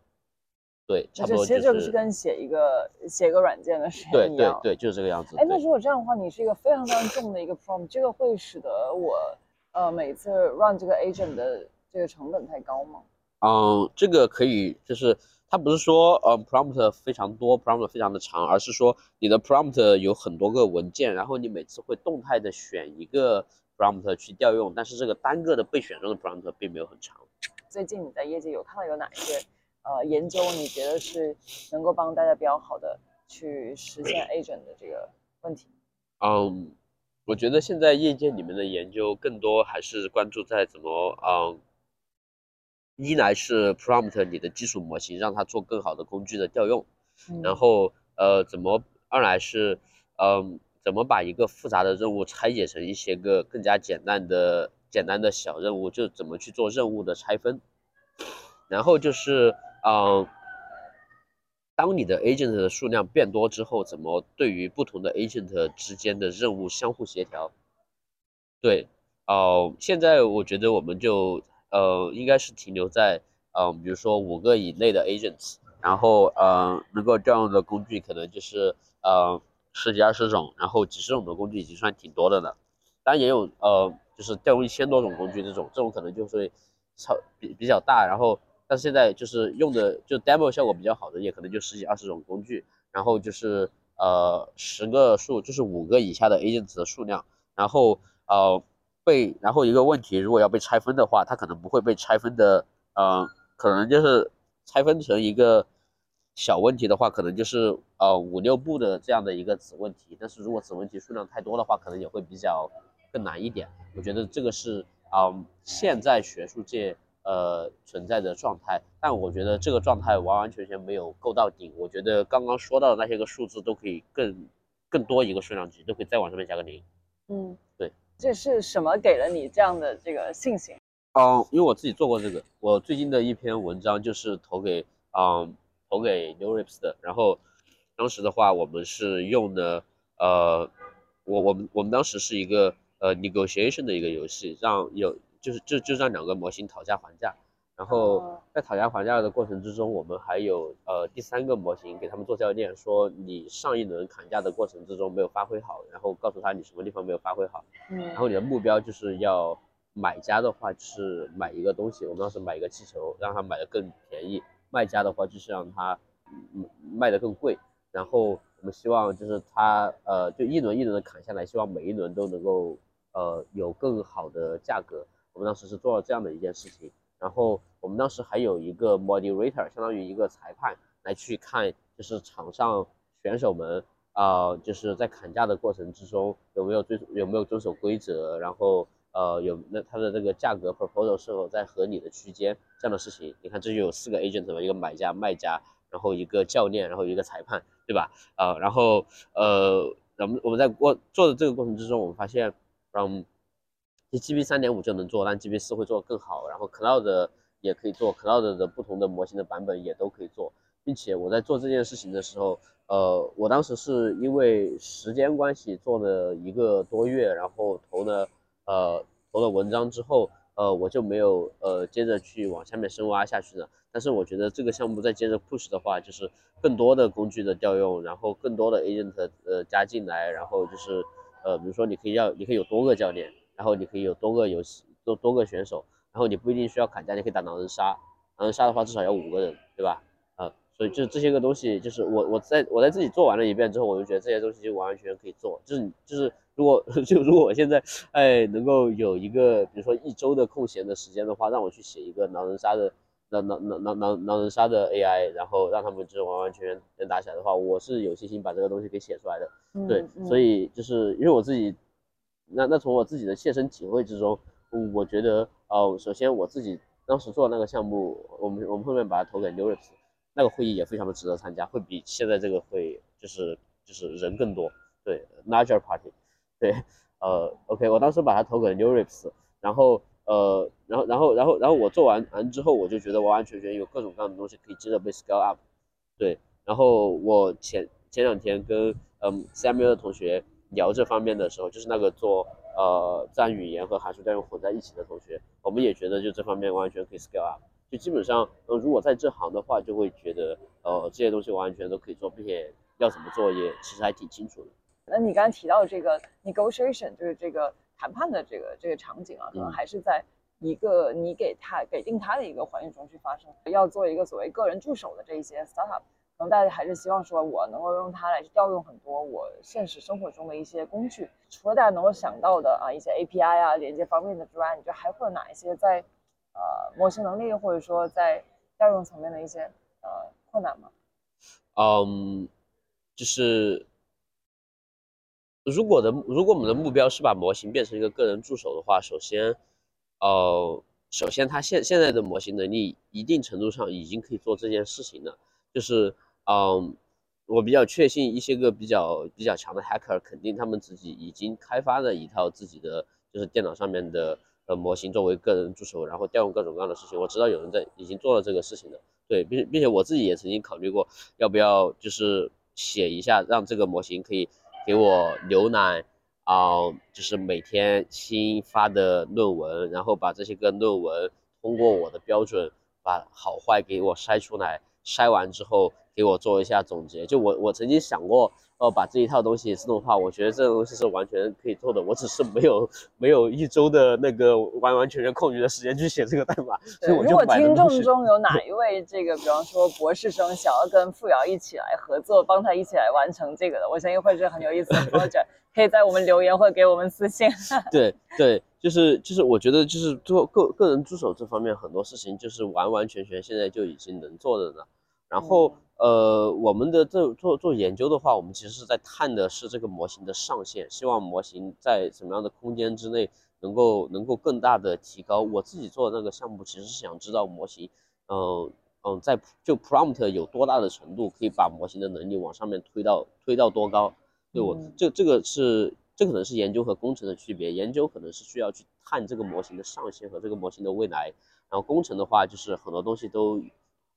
对，差不多其实就是跟写一个写一个软件的时间一样。对对对，就是这个样子。哎，那如果这样的话，你是一个非常非常重的一个 prompt，这个会使得我呃每次 run 这个 agent 的这个成本太高吗？嗯，这个可以，就是它不是说呃 prompt 非常多，prompt 非常的长，而是说你的 prompt 有很多个文件，然后你每次会动态的选一个 prompt 去调用，但是这个单个的被选中的 prompt 并没有很长。最近你在业界有看到有哪一些？呃，研究你觉得是能够帮大家比较好的去实现 agent 的这个问题？嗯，我觉得现在业界里面的研究更多还是关注在怎么，嗯，一来是 prompt 你的基础模型，让它做更好的工具的调用，然后呃，怎么二来是，嗯，怎么把一个复杂的任务拆解成一些个更加简单的简单的小任务，就怎么去做任务的拆分，然后就是。嗯，当你的 agent 的数量变多之后，怎么对于不同的 agent 之间的任务相互协调？对，哦，现在我觉得我们就呃应该是停留在嗯，比如说五个以内的 agents，然后呃能够调用的工具可能就是呃十几二十种，然后几十种的工具已经算挺多的了。当然也有呃就是调用一千多种工具这种，这种可能就会超比比较大，然后。但是现在就是用的就 demo 效果比较好的，也可能就十几二十种工具，然后就是呃十个数，就是五个以下的 agents 的数量，然后呃被然后一个问题，如果要被拆分的话，它可能不会被拆分的，呃可能就是拆分成一个小问题的话，可能就是呃五六步的这样的一个子问题，但是如果子问题数量太多的话，可能也会比较更难一点。我觉得这个是嗯现在学术界。呃，存在的状态，但我觉得这个状态完完全全没有够到顶。我觉得刚刚说到的那些个数字都可以更更多一个数量级，都可以再往上面加个零。嗯，对。这是什么给了你这样的这个信心？嗯，因为我自己做过这个，我最近的一篇文章就是投给嗯投给 New Rips 的，然后当时的话我们是用的呃我我们我们当时是一个呃 negotiation 的一个游戏，让有。就是就就让两个模型讨价还价，然后在讨价还价的过程之中，我们还有呃第三个模型给他们做教练，说你上一轮砍价的过程之中没有发挥好，然后告诉他你什么地方没有发挥好，嗯，然后你的目标就是要买家的话就是买一个东西，我们当时买一个气球，让他买的更便宜；卖家的话就是让他嗯卖的更贵。然后我们希望就是他呃就一轮一轮的砍下来，希望每一轮都能够呃有更好的价格。我们当时是做了这样的一件事情。然后我们当时还有一个 moderator，相当于一个裁判来去看，就是场上选手们啊，就是在砍价的过程之中有没有遵有没有遵守规则，然后。呃，有那它的这个价格 proposal 是否在合理的区间这样的事情，你看这就有四个 agent 嘛，一个买家、卖家，然后一个教练，然后一个裁判，对吧？啊，然后呃，我们我们在过做的这个过程之中，我们发现，嗯，这 G B 三点五就能做，但 G B 四会做得更好，然后 Cloud 也可以做，Cloud 的不同的模型的版本也都可以做，并且我在做这件事情的时候，呃，我当时是因为时间关系做了一个多月，然后投了。呃，投了文章之后，呃，我就没有呃接着去往下面深挖下去了。但是我觉得这个项目再接着 push 的话，就是更多的工具的调用，然后更多的 agent 呃加进来，然后就是呃，比如说你可以要，你可以有多个教练，然后你可以有多个游戏多多个选手，然后你不一定需要砍价，你可以打狼人杀，狼人杀的话至少要五个人，对吧？啊，所以就是这些个东西，就是我我在我在自己做完了一遍之后，我就觉得这些东西就完完全全可以做，就是就是。如果 就如果我现在哎能够有一个比如说一周的空闲的时间的话，让我去写一个狼人杀的狼狼狼狼狼狼人杀的 AI，然后让他们就是完完全全能打起来的话，我是有信心把这个东西给写出来的。对，所以就是因为我自己，那那从我自己的切身体会之中，我觉得哦，首先我自己当时做那个项目，我们我们后面把它投给 Newrips 那个会议也非常的值得参加，会比现在这个会就是就是人更多，对，larger party。对，呃，OK，我当时把它投给 Newrips 然后，呃，然后，然后，然后，然后我做完完之后，我就觉得完完全全有各种各样的东西可以接着被 scale up。对，然后我前前两天跟嗯 CMU 的同学聊这方面的时候，就是那个做呃自然语言和函数调用混在一起的同学，我们也觉得就这方面完全可以 scale up。就基本上，呃，如果在这行的话，就会觉得呃这些东西完全都可以做，并且要怎么做也其实还挺清楚的。那你刚才提到这个 negotiation，就是这个谈判的这个这个场景啊，可能还是在一个你给他给定他的一个环境中去发生。要做一个所谓个人助手的这一些 startup，可能大家还是希望说我能够用它来调用很多我现实生活中的一些工具。除了大家能够想到的啊一些 API 啊连接方面的之外，你觉得还会有哪一些在呃模型能力或者说在调用层面的一些呃困难吗？嗯，就是。如果的如果我们的目标是把模型变成一个个人助手的话，首先，呃，首先它现现在的模型能力一定程度上已经可以做这件事情了。就是，嗯，我比较确信一些个比较比较强的 hacker 肯定他们自己已经开发了一套自己的就是电脑上面的呃模型作为个人助手，然后调用各种各样的事情。我知道有人在已经做了这个事情的，对，并并且我自己也曾经考虑过要不要就是写一下让这个模型可以。给我浏览啊，就是每天新发的论文，然后把这些个论文通过我的标准，把好坏给我筛出来，筛完之后给我做一下总结。就我我曾经想过。呃，把这一套东西自动化，我觉得这个东西是完全可以做的。我只是没有没有一周的那个完完全全空余的时间去写这个代码。所以我如果听众中有哪一位这个，比方说博士生想要跟付瑶一起来合作，帮他一起来完成这个的，我相信会是很有意思的 project。可以在我们留言或给我们私信。对对，就是就是，我觉得就是做个个人助手这方面很多事情，就是完完全全现在就已经能做的了。然后。呃，我们的这做做研究的话，我们其实是在探的是这个模型的上限，希望模型在什么样的空间之内能够能够更大的提高。我自己做的那个项目，其实是想知道模型，嗯嗯，在就 prompt 有多大的程度可以把模型的能力往上面推到推到多高？对我这这个是这可能是研究和工程的区别，研究可能是需要去探这个模型的上限和这个模型的未来，然后工程的话就是很多东西都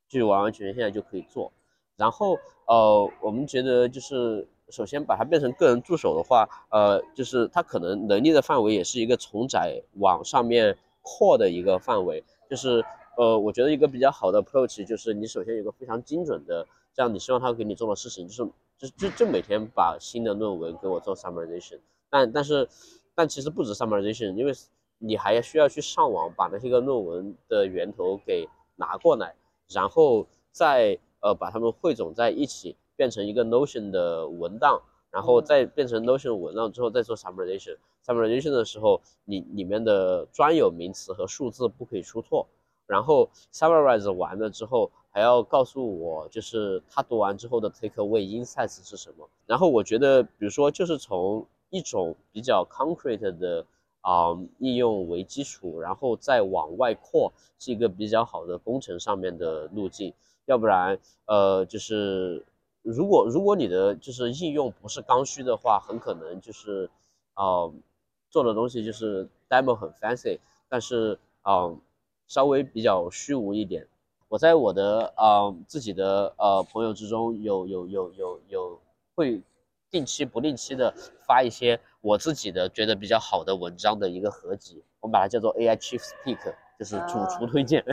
就完完全全现在就可以做。然后，呃，我们觉得就是首先把它变成个人助手的话，呃，就是它可能能力的范围也是一个从窄往上面扩的一个范围。就是，呃，我觉得一个比较好的 approach 就是你首先有个非常精准的，这样你希望他给你做的事情，就是就就就每天把新的论文给我做 summarization。但但是但其实不止 summarization，因为你还需要去上网把那些个论文的源头给拿过来，然后再呃把它们汇总在一起，变成一个 Notion 的文档，然后再变成 Notion 文档之后再做 summarization。summarization 的时候，你里面的专有名词和数字不可以出错。然后 summarize 完了之后，还要告诉我，就是他读完之后的 take away insights 是什么。然后我觉得，比如说，就是从一种比较 concrete 的啊应用为基础，然后再往外扩，是一个比较好的工程上面的路径。要不然，呃，就是如果如果你的就是应用不是刚需的话，很可能就是呃做的东西就是 demo 很 fancy，但是啊。稍微比较虚无一点，我在我的呃自己的呃朋友之中有有有有有会定期不定期的发一些我自己的觉得比较好的文章的一个合集，我们把它叫做 AI Chief Speak，就是主厨推荐。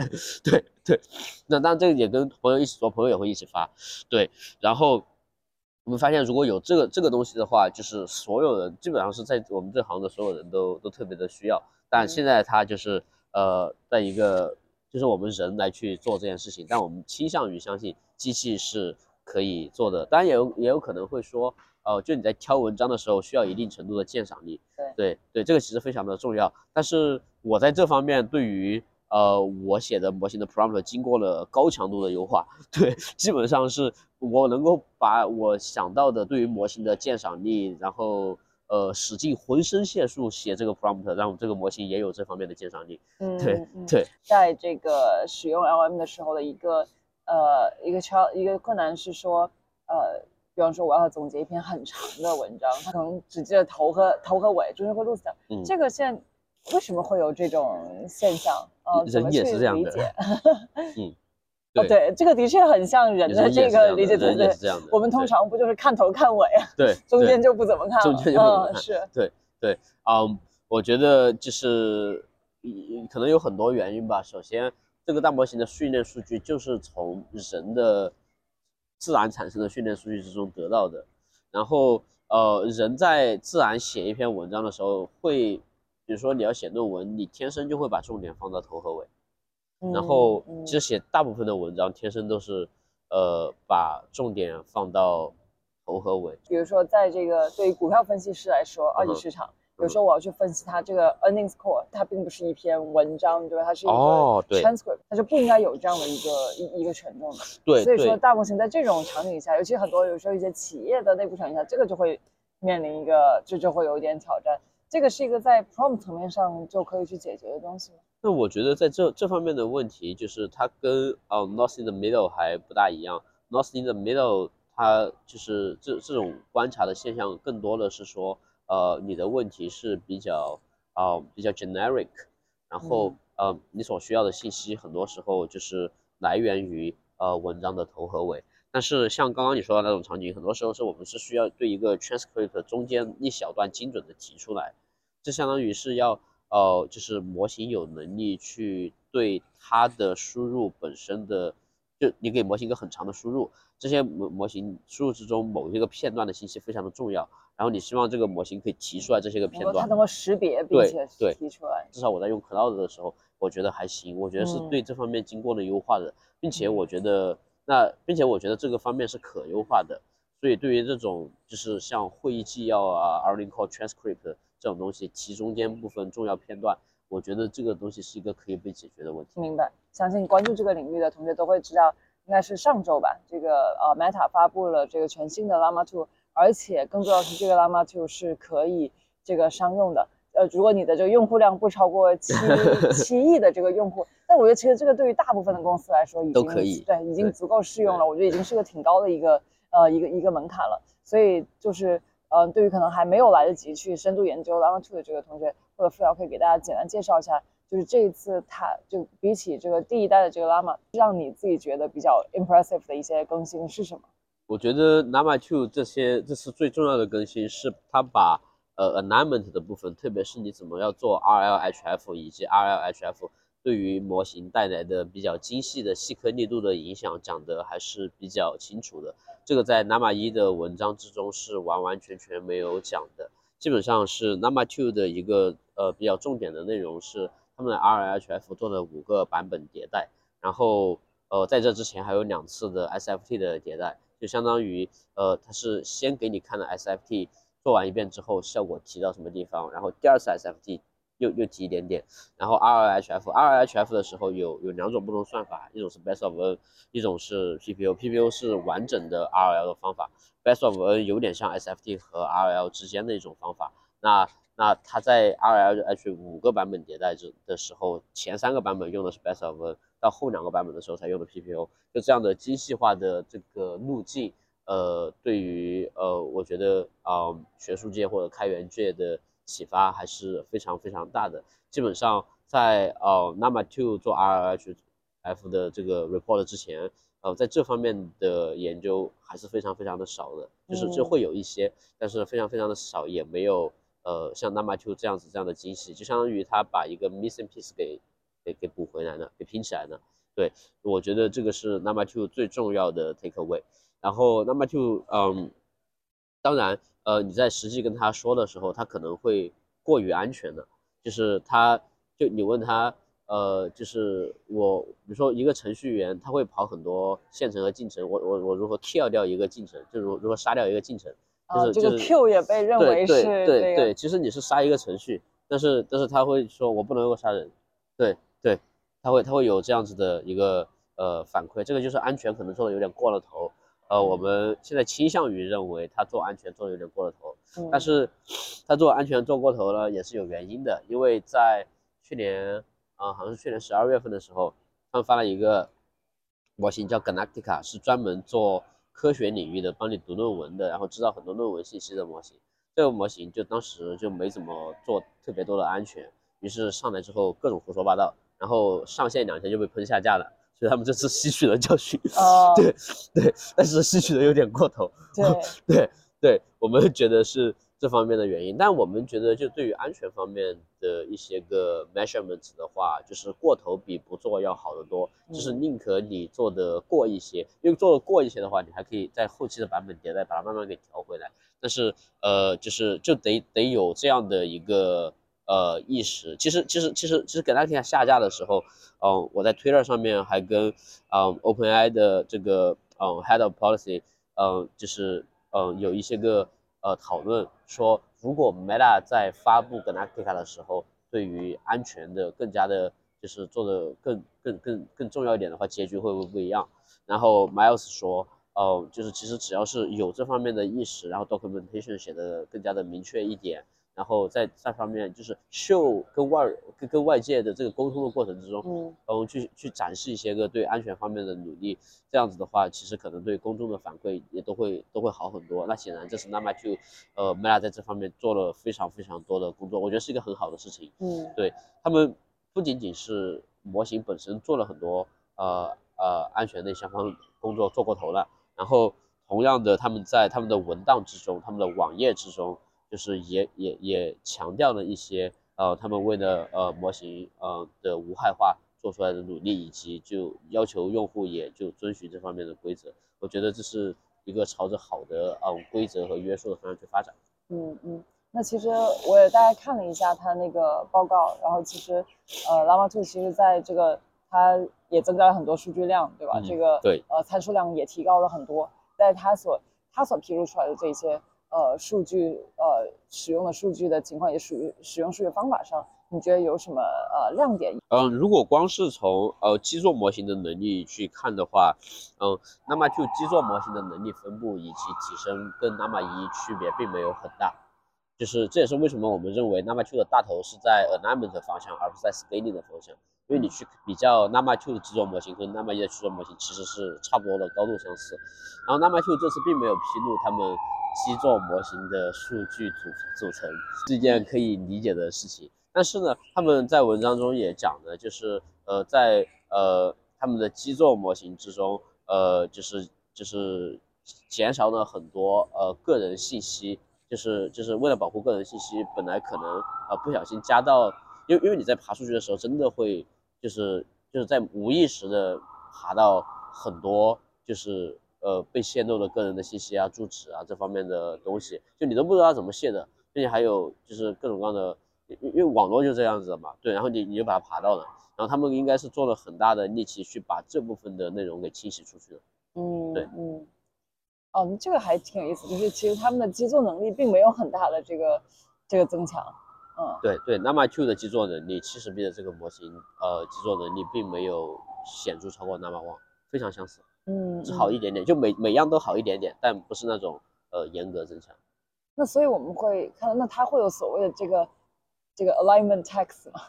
对对，那当然这个也跟朋友一起做，朋友也会一起发。对，然后我们发现如果有这个这个东西的话，就是所有人基本上是在我们这行的所有人都都特别的需要，但现在它就是。呃，在一个就是我们人来去做这件事情，但我们倾向于相信机器是可以做的。当然也有也有可能会说，呃，就你在挑文章的时候需要一定程度的鉴赏力。对对对，这个其实非常的重要。但是我在这方面对于呃我写的模型的 prompt 经过了高强度的优化，对，基本上是我能够把我想到的对于模型的鉴赏力，然后。呃，使尽浑身解数写这个 prompt，让这个模型也有这方面的鉴赏力。嗯，对对，在这个使用 LM 的时候的一个呃一个超一个困难是说，呃，比方说我要总结一篇很长的文章，它可能只记得头和头和尾，中间会 lose 掉。嗯，这个现为什么会有这种现象？呃，人也是这样的。嗯。对，这个的确很像人的这个理解，对对。我们通常不就是看头看尾啊？对，中间就不怎么看。中间就不怎么看。是。对对，嗯，我觉得就是可能有很多原因吧。首先，这个大模型的训练数据就是从人的自然产生的训练数据之中得到的。然后，呃，人在自然写一篇文章的时候，会，比如说你要写论文，你天生就会把重点放到头和尾。然后其实写大部分的文章天生都是，呃，把重点放到头和尾。比如说，在这个对于股票分析师来说，二级市场，有时候我要去分析它这个 earnings call，它并不是一篇文章，对吧？它是一个 transcript，它就不应该有这样的一个一一个权重的。对。所以说，大模型在这种场景下，尤其很多有时候一些企业的内部场景下，这个就会面临一个，这就会有一点挑战。这个是一个在 prompt 层面上就可以去解决的东西吗？那我觉得在这这方面的问题，就是它跟呃 North in the Middle 还不大一样。North in the Middle 它就是这这种观察的现象，更多的是说，呃，你的问题是比较啊比较 generic，然后呃你所需要的信息很多时候就是来源于呃文章的头和尾。但是像刚刚你说的那种场景，很多时候是我们是需要对一个 transcript 中间一小段精准的提出来，这相当于是要。呃，就是模型有能力去对它的输入本身的，就你给模型一个很长的输入，这些模模型输入之中某一个片段的信息非常的重要，然后你希望这个模型可以提出来这些个片段，它能够识别并且提出来。至少我在用 Cloud 的时候，我觉得还行，我觉得是对这方面经过了优化的，并且我觉得那，并且我觉得这个方面是可优化的，所以对于这种就是像会议纪要啊，earning call transcript。这种东西其中间部分重要片段，我觉得这个东西是一个可以被解决的问题。明白，相信关注这个领域的同学都会知道，应该是上周吧，这个呃 Meta 发布了这个全新的 Llama 2，而且更重要是这个 Llama 2是可以这个商用的。呃，如果你的这个用户量不超过七 七亿的这个用户，但我觉得其实这个对于大部分的公司来说已经都可以，对，已经足够适用了。我觉得已经是个挺高的一个呃一个一个门槛了。所以就是。嗯，对于可能还没有来得及去深度研究 Llama 2的这个同学或者付瑶，可以给大家简单介绍一下，就是这一次它就比起这个第一代的这个 Llama，让你自己觉得比较 impressive 的一些更新是什么？我觉得 Llama 2这些这次最重要的更新是它把呃 alignment 的部分，特别是你怎么要做 RLHF 以及 RLHF 对于模型带来的比较精细的细颗粒度的影响讲的还是比较清楚的。这个在 Llama 一的文章之中是完完全全没有讲的，基本上是 Number Two 的一个呃比较重点的内容是他们的 RLHF 做了五个版本迭代，然后呃在这之前还有两次的 SFT 的迭代，就相当于呃它是先给你看了 SFT 做完一遍之后效果提到什么地方，然后第二次 SFT。又又提一点点，然后 RLHF，RLHF 的时候有有两种不同算法，一种是 Best of N，一种是 PPO，PPO 是完整的 RL 的方法，Best of N 有点像 SFT 和 RL 之间的一种方法。那那它在 RLH 五个版本迭代之的时候，前三个版本用的是 Best of N，到后两个版本的时候才用的 PPO，就这样的精细化的这个路径，呃，对于呃，我觉得啊，学术界或者开源界的。启发还是非常非常大的。基本上在呃 Number Two 做 RLHF 的这个 report 之前，呃，在这方面的研究还是非常非常的少的，就是就会有一些，但是非常非常的少，也没有呃像 Number Two 这样子这样的惊喜，就相当于他把一个 missing piece 给给给补回来了，给拼起来了。对，我觉得这个是 Number Two 最重要的 take away。然后 Number Two，嗯，当然。呃，你在实际跟他说的时候，他可能会过于安全的，就是他，就你问他，呃，就是我，比如说一个程序员，他会跑很多线程和进程，我我我如何 kill 掉一个进程，就如如何杀掉一个进程，就是这个 kill 也被认为是对对对，其实你是杀一个程序，但是但是他会说我不能够杀人，对对，他会他会有这样子的一个呃反馈，这个就是安全可能做的有点过了头。呃，我们现在倾向于认为他做安全做的有点过了头，但是他做安全做过头了也是有原因的，因为在去年啊，好像是去年十二月份的时候，他们发了一个模型叫 Galactica，是专门做科学领域的，帮你读论文的，然后知道很多论文信息的模型。这个模型就当时就没怎么做特别多的安全，于是上来之后各种胡说八道，然后上线两天就被喷下架了。所以他们这次吸取了教训，对对，但是吸取的有点过头，对。对对，我们觉得是这方面的原因，但我们觉得就对于安全方面的一些个 measurements 的话，就是过头比不做要好得多，就是宁可你做的过一些，因为做的过一些的话，你还可以在后期的版本迭代把它慢慢给调回来，但是呃，就是就得得有这样的一个。呃，意识其实其实其实其实给大家下架的时候，嗯，我在 Twitter 上面还跟嗯 OpenAI 的这个嗯 Head of Policy，嗯，就是嗯有一些个呃讨论，说如果 Meta 在发布 Galactica 的时候，对于安全的更加的，就是做的更更更更重要一点的话，结局会不会不一样？然后 Miles 说，哦，就是其实只要是有这方面的意识，然后 documentation 写的更加的明确一点。然后在这方面，就是秀跟外跟跟外界的这个沟通的过程之中，嗯，然后去去展示一些个对安全方面的努力，这样子的话，其实可能对公众的反馈也都会都会好很多。那显然这是 Number Two，呃，Meta 在这方面做了非常非常多的工作，我觉得是一个很好的事情。嗯，对他们不仅仅是模型本身做了很多呃呃安全的相关工作做过头了，然后同样的他们在他们的文档之中，他们的网页之中。就是也也也强调了一些呃，他们为了呃模型呃的无害化做出来的努力，以及就要求用户也就遵循这方面的规则。我觉得这是一个朝着好的呃规则和约束的方向去发展。嗯嗯，那其实我也大概看了一下他那个报告，然后其实呃，Llama 2其实在这个它也增加了很多数据量，对吧？这个对呃参数量也提高了很多，在它所它所披露出来的这些。呃，数据呃，使用的数据的情况也属于使用数学方法上，你觉得有什么呃亮点？嗯，如果光是从呃基座模型的能力去看的话，嗯，那么就基座模型的能力分布以及提升跟 n a m a 一区别并没有很大，就是这也是为什么我们认为 n a m a two 的大头是在 alignment 方向，而不是在 scaling 的方向。因为你去比较 n a m a two 的基座模型和 n a m a 一的基座模型其实是差不多的高度相似，然后 n a m a two 这次并没有披露他们。基座模型的数据组组成是一件可以理解的事情，但是呢，他们在文章中也讲的，就是呃，在呃他们的基座模型之中，呃，就是就是减少了很多呃个人信息，就是就是为了保护个人信息，本来可能呃不小心加到，因为因为你在爬数据的时候，真的会就是就是在无意识的爬到很多就是。呃，被泄露的个人的信息啊、住址啊这方面的东西，就你都不知道怎么泄的，并且还有就是各种各样的，因因为网络就这样子的嘛，对，然后你你就把它爬到了，然后他们应该是做了很大的力气去把这部分的内容给清洗出去的。嗯，对。嗯，哦，这个还挺有意思，就是其实他们的基座能力并没有很大的这个这个增强，嗯，对对 a m a Two 的基座能力，七十 B 的这个模型，呃，基座能力并没有显著超过 n a m a One，非常相似，嗯，只好一点点，就每每样都好一点点，但不是那种呃严格增强。那所以我们会看到，那它会有所谓的这个这个 alignment tax 吗？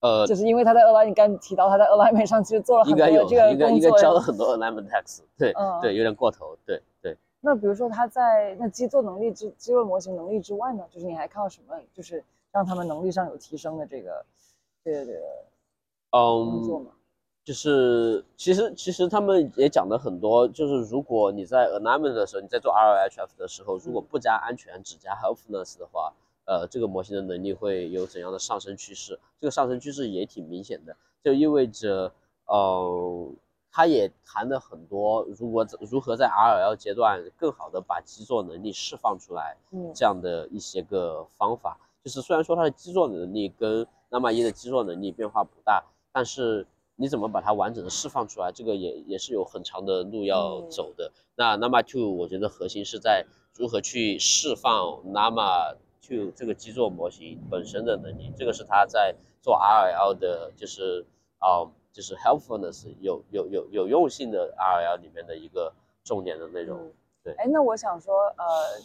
呃，就是因为他在 align，你刚提到他在 alignment 上其实做了很多这个应该应该工作。交了很多 alignment tax，对、嗯对，有点过头，对对。那比如说他在那基座能力之肌肉模型能力之外呢，就是你还看到什么，就是让他们能力上有提升的这个这个这个工作嗯，吗？就是其实其实他们也讲的很多，就是如果你在 alignment 的时候，你在做 RLHF 的时候，如果不加安全，只加 healthiness 的话，呃，这个模型的能力会有怎样的上升趋势？这个上升趋势也挺明显的，就意味着，呃，它也谈了很多，如果如何在 RL 阶段更好的把基座能力释放出来，嗯这样的一些个方法。就是虽然说它的基座能力跟纳玛一的基座能力变化不大，但是你怎么把它完整的释放出来，这个也也是有很长的路要嗯走的。那 Nama Two 我觉得核心是在如何去释放 Nama Two 这个基座模型本身的能力，这个是它在做 RL 的，就是啊、就是 helpfulness 有有有有用性的 RL 里面的一个重点的内容。嗯对哎，那我想说，呃，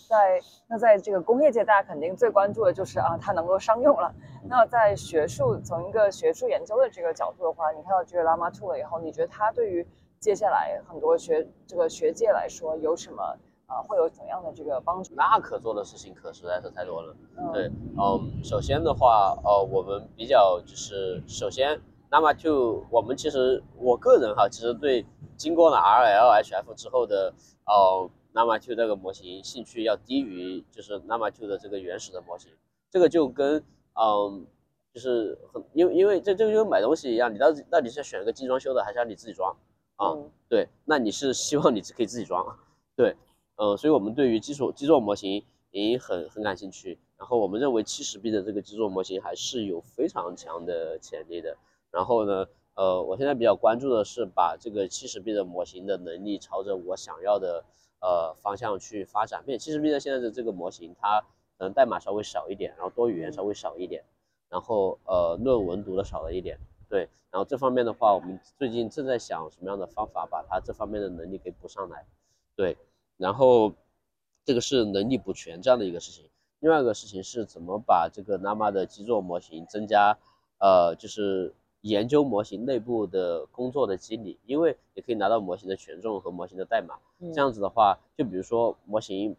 在那在这个工业界，大家肯定最关注的就是啊，它能够商用了。那在学术，从一个学术研究的这个角度的话，你看到这个 Llama Two 了以后，你觉得它对于接下来很多学这个学界来说有什么啊、会有怎样的这个帮助？那可做的事情可实在是太多了。嗯对，嗯，首先的话，呃，我们比较就是首先 Nama Two，我们其实我个人哈，其实对经过了 RLHF 之后的呃 Nama Two 这个模型兴趣要低于就是 Nama Two 的这个原始的模型，这个就跟嗯。就是很，因为因为这这个就跟买东西一样，你到底到底是选一个精装修的，还是要你自己装啊？嗯对，那你是希望你可以自己装，对，呃，所以我们对于基础基座模型也很很感兴趣。然后我们认为七十 B 的这个基座模型还是有非常强的潜力的。然后呢，呃，我现在比较关注的是把这个七十 B 的模型的能力朝着我想要的呃方向去发展。并且七十 B 的现在的这个模型，它可能代码稍微少一点，然后多语言稍微少一点，然后呃论文读的少了一点。对，然后这方面的话，我们最近正在想什么样的方法把它这方面的能力给补上来。对，然后这个是能力补全这样的一个事情。另外一个事情是怎么把这个 Nama 的基座模型增加，呃，就是研究模型内部的工作的机理，因为也可以拿到模型的权重和模型的代码。嗯这样子的话，就比如说模型，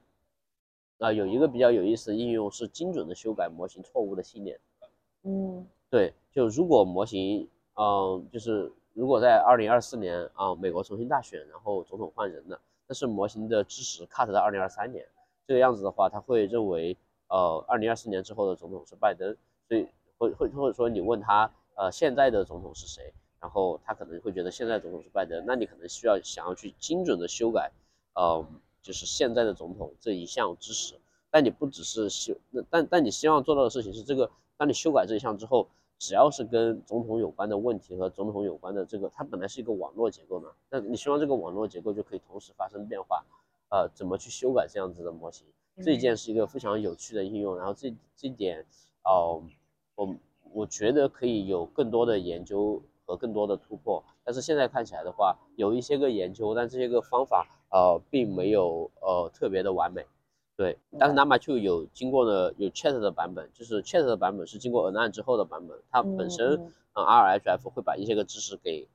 啊、有一个比较有意思的应用是精准的修改模型错误的信念。嗯对，就如果模型，嗯，就是如果在二零二四年啊、美国重新大选，然后总统换人了，但是模型的支持 cut 到二零二三年，这个样子的话，他会认为，呃，二零二四年之后的总统是拜登，所以会会或者说你问他，呃，现在的总统是谁，然后他可能会觉得现在总统是拜登，那你可能需要想要去精准的修改，呃，就是现在的总统这一项知识，但你不只是修，那但但你希望做到的事情是这个，当你修改这一项之后。只要是跟总统有关的问题和总统有关的这个，它本来是一个网络结构嘛，那你希望这个网络结构就可以同时发生变化，呃，怎么去修改这样子的模型？这一件是一个非常有趣的应用，然后这这点，哦、我我觉得可以有更多的研究和更多的突破，但是现在看起来的话，有一些个研究，但这些个方法呃并没有呃特别的完美。对，但是 Nama Two 有经过了有 Chat 的版本，就是 Chat 的版本是经过 Align 之后的版本，它本身嗯嗯 RHF 会把一些个知识给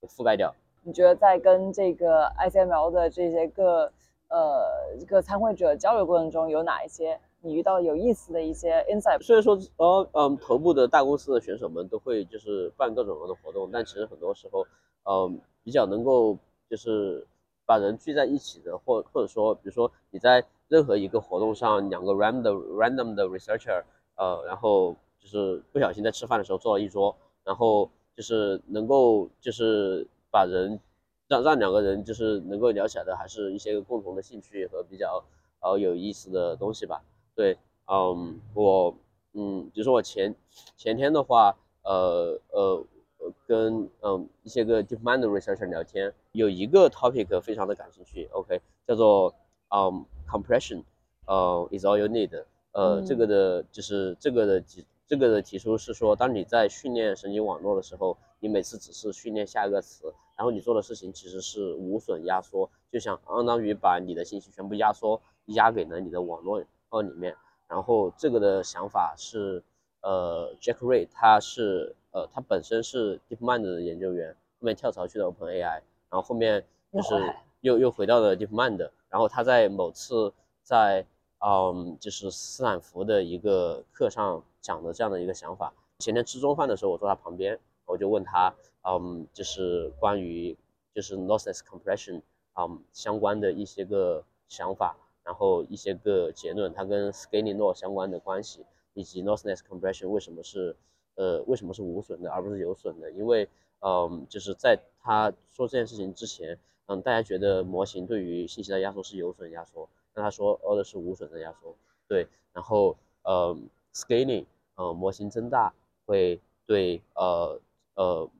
给覆盖掉。你觉得在跟这个 ICML 的这些个呃这个参会者交流过程中，有哪一些你遇到有意思的一些 insight？虽然说呃嗯头部的大公司的选手们都会就是办各种各样的活动，但其实很多时候嗯比较能够就是把人聚在一起的，或或者说比如说你在任何一个活动上，两个 random random 的 researcher，呃，然后就是不小心在吃饭的时候坐了一桌，然后就是能够就是把人让让两个人就是能够聊起来的，还是一些共同的兴趣和比较呃有意思的东西吧。对，嗯，我嗯，比如说我前前天的话，呃呃呃，跟嗯一些个 DeepMind 的 researcher 聊天，有一个 topic 非常的感兴趣，OK，叫做嗯 compression，呃 is all you need，呃，这个的就是这个的提这个的提出是说，当你在训练神经网络的时候，你每次只是训练下一个词，然后你做的事情其实是无损压缩，就像相当于把你的信息全部压缩压给了你的网络呃里面。然后这个的想法是，呃，Jack Ray 他是呃他本身是 DeepMind 的研究员，后面跳槽去了 OpenAI，然后后面就是又又回到了 DeepMind，然后他在某次在嗯就是斯坦福的一个课上讲的这样的一个想法。前天吃中饭的时候，我坐他旁边，我就问他，嗯，就是关于就是 lossless compression，嗯相关的一些个想法。然后一些个结论，它跟 scaling law 相关的关系，以及 lossless compression 为什么是呃为什么是无损的而不是有损的？因为嗯就是在他说这件事情之前，嗯大家觉得模型对于信息的压缩是有损压缩，那他说哦的是无损的压缩，对，然后呃 scaling 呃模型增大会对呃呃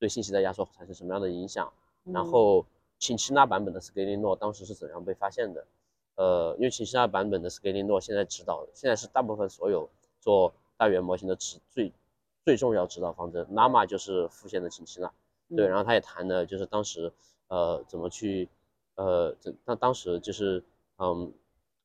对信息的压缩产生什么样的影响？然后秦七纳版本的 scaling law 当时是怎样被发现的？呃，因为秦希纳版本的 scaling law 现在指导，现在是大部分所有做大语言模型的指最最重要指导方针。Llama 就是复现的秦希纳，对，然后他也谈了，就是当时呃怎么去呃，当当时就是嗯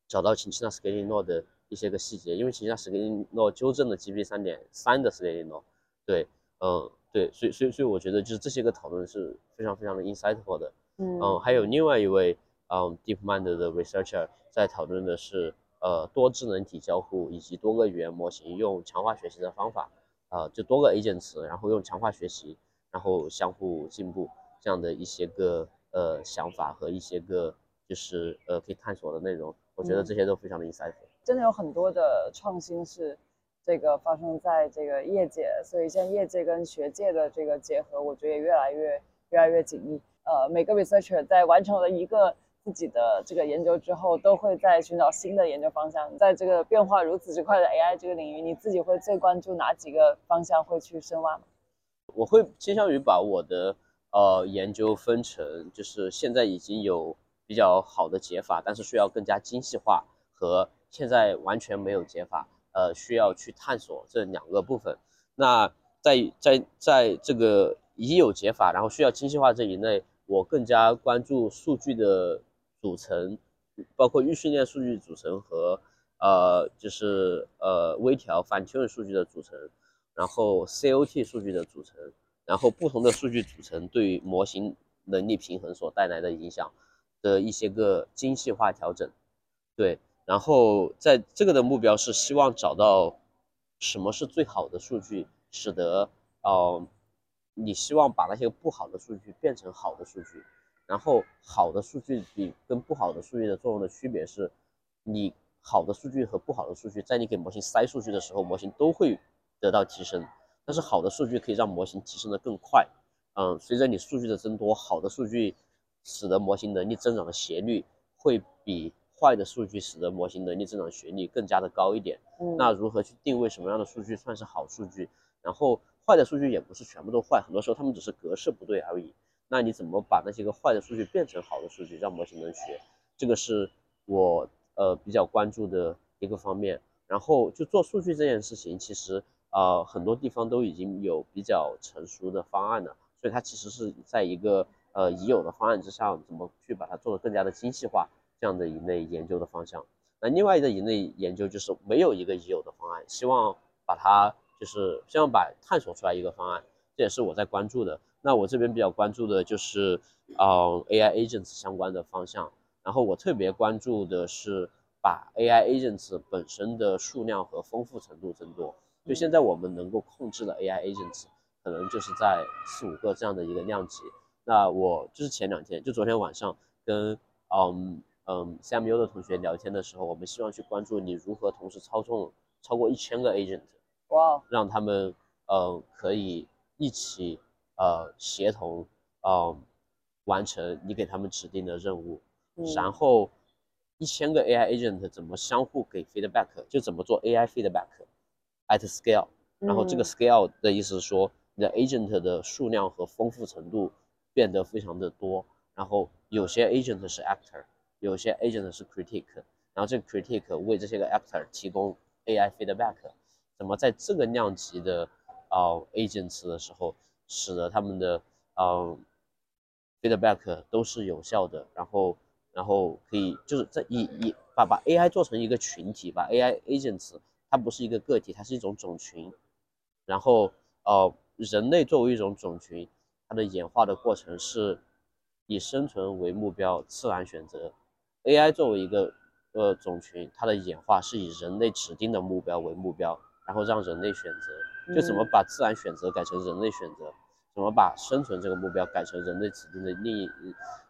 找到秦希纳 scaling law 的一些个细节，因为秦希纳 scaling law 纠正了 GB 三点三的 scaling law，对，嗯对，所以所以所以我觉得就是这些个讨论是非常非常的 insightful 的，嗯，还有另外一位。嗯，DeepMind 的 researcher 在讨论的是，呃，多智能体交互以及多个语言模型用强化学习的方法，呃，就多个 agent 词，然后用强化学习，然后相互进步这样的一些个呃想法和一些个就是呃可以探索的内容，我觉得这些都非常的 insightful。真的有很多的创新是这个发生在这个业界，所以现在业界跟学界的这个结合，我觉得也越来越越来越紧密。呃，每个 researcher 在完成了一个自己的这个研究之后，都会在寻找新的研究方向。在这个变化如此之快的 AI 这个领域，你自己会最关注哪几个方向会去深挖吗？我会倾向于把我的呃研究分成，就是现在已经有比较好的解法，但是需要更加精细化，和现在完全没有解法，呃，需要去探索这两个部分。那在在在这个已有解法，然后需要精细化这一类，我更加关注数据的。组成包括预训练数据组成和呃就是呃微调反 tune 数据的组成，然后 COT 数据的组成，然后不同的数据组成对模型能力平衡所带来的影响的一些个精细化调整，对，然后在这个的目标是希望找到什么是最好的数据，使得呃你希望把那些不好的数据变成好的数据。然后好的数据比跟不好的数据的作用的区别是，你好的数据和不好的数据，在你给模型塞数据的时候，模型都会得到提升。但是好的数据可以让模型提升的更快。嗯，随着你数据的增多，好的数据使得模型能力增长的斜率会比坏的数据使得模型能力增长斜率更加的高一点。嗯，那如何去定位什么样的数据算是好数据？然后坏的数据也不是全部都坏，很多时候他们只是格式不对而已。那你怎么把那些个坏的数据变成好的数据，让模型能学？这个是我呃比较关注的一个方面。然后就做数据这件事情，其实呃很多地方都已经有比较成熟的方案了，所以它其实是在一个呃已有的方案之上，怎么去把它做得更加的精细化，这样的一类研究的方向。那另外一个一类研究就是没有一个已有的方案，希望把它就是希望把探索出来一个方案，这也是我在关注的。那我这边比较关注的就是，呃，AI agents 相关的方向。然后我特别关注的是把 AI agents 本身的数量和丰富程度增多。就现在我们能够控制的 AI agents 可能就是在四五个这样的一个量级。那我就是前两天，就昨天晚上跟嗯嗯 CMU 的同学聊天的时候，我们希望去关注你如何同时操纵超过一千个 agent，哇，让他们呃可以一起。呃，协同，呃，完成你给他们指定的任务，然后一千个 AI agent 怎么相互给 feedback，就怎么做 AI feedback at scale。然后这个 scale 的意思是说，你的 agent 的数量和丰富程度变得非常的多。然后有些 agent 是 actor，有些 agent 是 critic，然后这个 critic 为这些个 actor 提供 AI feedback。怎么在这个量级的啊 agents 的时候，使得他们的呃 feedback 都是有效的，然后然后可以就是在以以把把 AI 做成一个群体，把 AI agents 它不是一个个体，它是一种种群。然后，呃，人类作为一种种群，它的演化的过程是以生存为目标，自然选择；AI 作为一个呃种群，它的演化是以人类指定的目标为目标，然后让人类选择。就怎么把自然选择改成人类选择，怎么把生存这个目标改成人类指定的另一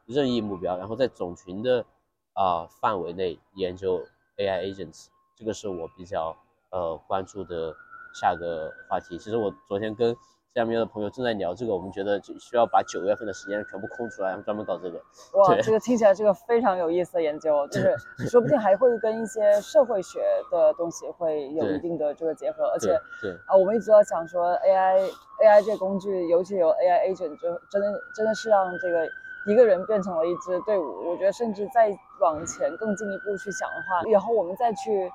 任意目标，然后在种群的啊范围内研究 AI agents，这个是我比较呃关注的。下个话题，其实我昨天跟下面的朋友正在聊这个，我们觉得就需要把九月份的时间全部空出来，专门搞这个。哇，这个听起来这个非常有意思的研究，就 是说不定还会跟一些社会学的东西会有一定的这个结合，而且对啊，我们一直在讲说 AI AI 这个工具，尤其有 AI agent，就真的真的是让这个一个人变成了一支队伍。我觉得甚至再往前更进一步去想的话，以后我们再去。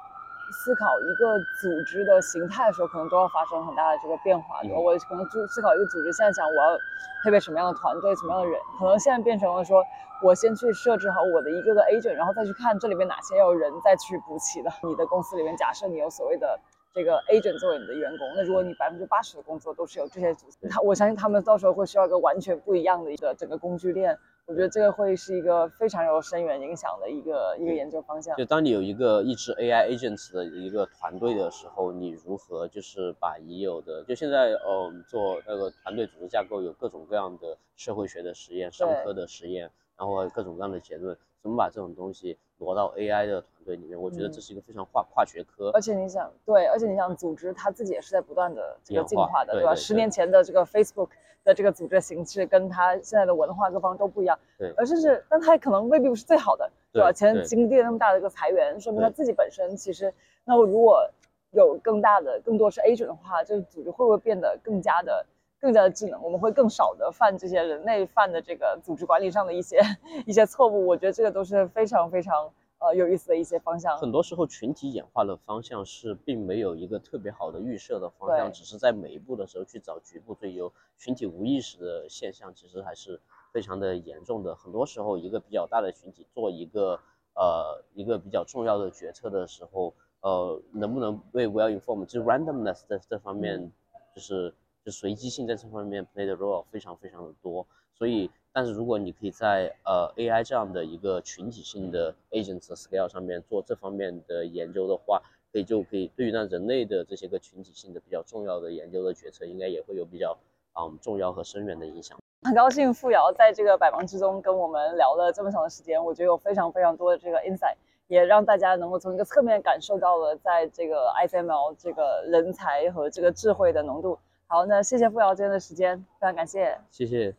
思考一个组织的形态的时候，可能都要发生很大的这个变化。我可能就思考一个组织，现在想我要配备什么样的团队，什么样的人，可能现在变成了说，我先去设置好我的一个个 agent，然后再去看这里面哪些要人再去补齐的。你的公司里面，假设你有所谓的这个 agent 作为你的员工，那如果你百分之八十的工作都是由这些组织，他我相信他们到时候会需要一个完全不一样的一个整个工具链。我觉得这个会是一个非常有深远影响的一个一个研究方向。就当你有一个一支 AI agents 的一个团队的时候，你如何就是把已有的，就现在嗯做那个团队组织架构有各种各样的社会学的实验、商科的实验，然后各种各样的结论，怎么把这种东西挪到 AI 的团队里面？我觉得这是一个非常跨跨学科。而且你想，对，而且你想，组织它自己也是在不断的这个进化的，对吧？十年前的这个 Facebook。的这个组织形式跟它现在的文化各方都不一样，对，而甚至，但它可能未必不是最好的，对吧？前经历了那么大的一个裁员，说明他自己本身其实，那如果有更大的、更多是 agent 的话，这个组织会不会变得更加的、更加的智能？我们会更少的犯这些人类犯的这个组织管理上的一些 一些错误。我觉得这个都是非常非常。呃，有意思的一些方向。很多时候，群体演化的方向是并没有一个特别好的预设的方向，只是在每一步的时候去找局部最优。群体无意识的现象其实还是非常的严重的。很多时候，一个比较大的群体做一个呃一个比较重要的决策的时候，呃，能不能为 well informed，就 randomness 在这方面，就是就随机性在这方面 play 的 role 非常非常的多，所以。但是如果你可以在呃 AI 这样的一个群体性的 agents scale 上面做这方面的研究的话，可以就可以对于那人类的这些个群体性的比较重要的研究的决策，应该也会有比较嗯重要和深远的影响。很高兴付瑶在这个百忙之中跟我们聊了这么长的时间，我觉得有非常非常多的这个 insight，也让大家能够从一个侧面感受到了在这个 FML 这个人才和这个智慧的浓度。好，那谢谢付瑶今天的时间，非常感谢，谢谢。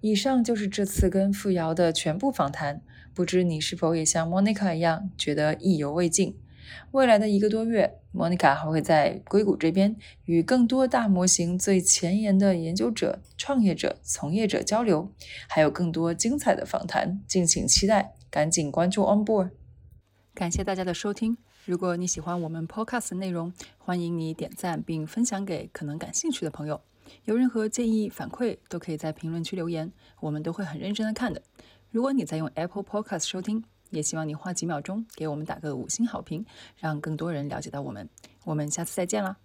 以上就是这次跟付瑶的全部访谈。不知你是否也像 Monica 一样觉得意犹未尽？未来的一个多月，Monica 还会在硅谷这边与更多大模型最前沿的研究者、创业者、从业者交流，还有更多精彩的访谈，敬请期待！赶紧关注 Onboard。感谢大家的收听。如果你喜欢我们 Podcast 的内容，欢迎你点赞并分享给可能感兴趣的朋友。有任何建议反馈，都可以在评论区留言，我们都会很认真的看的。如果你在用 Apple Podcast 收听，也希望你花几秒钟给我们打个五星好评，让更多人了解到我们。我们下次再见啦！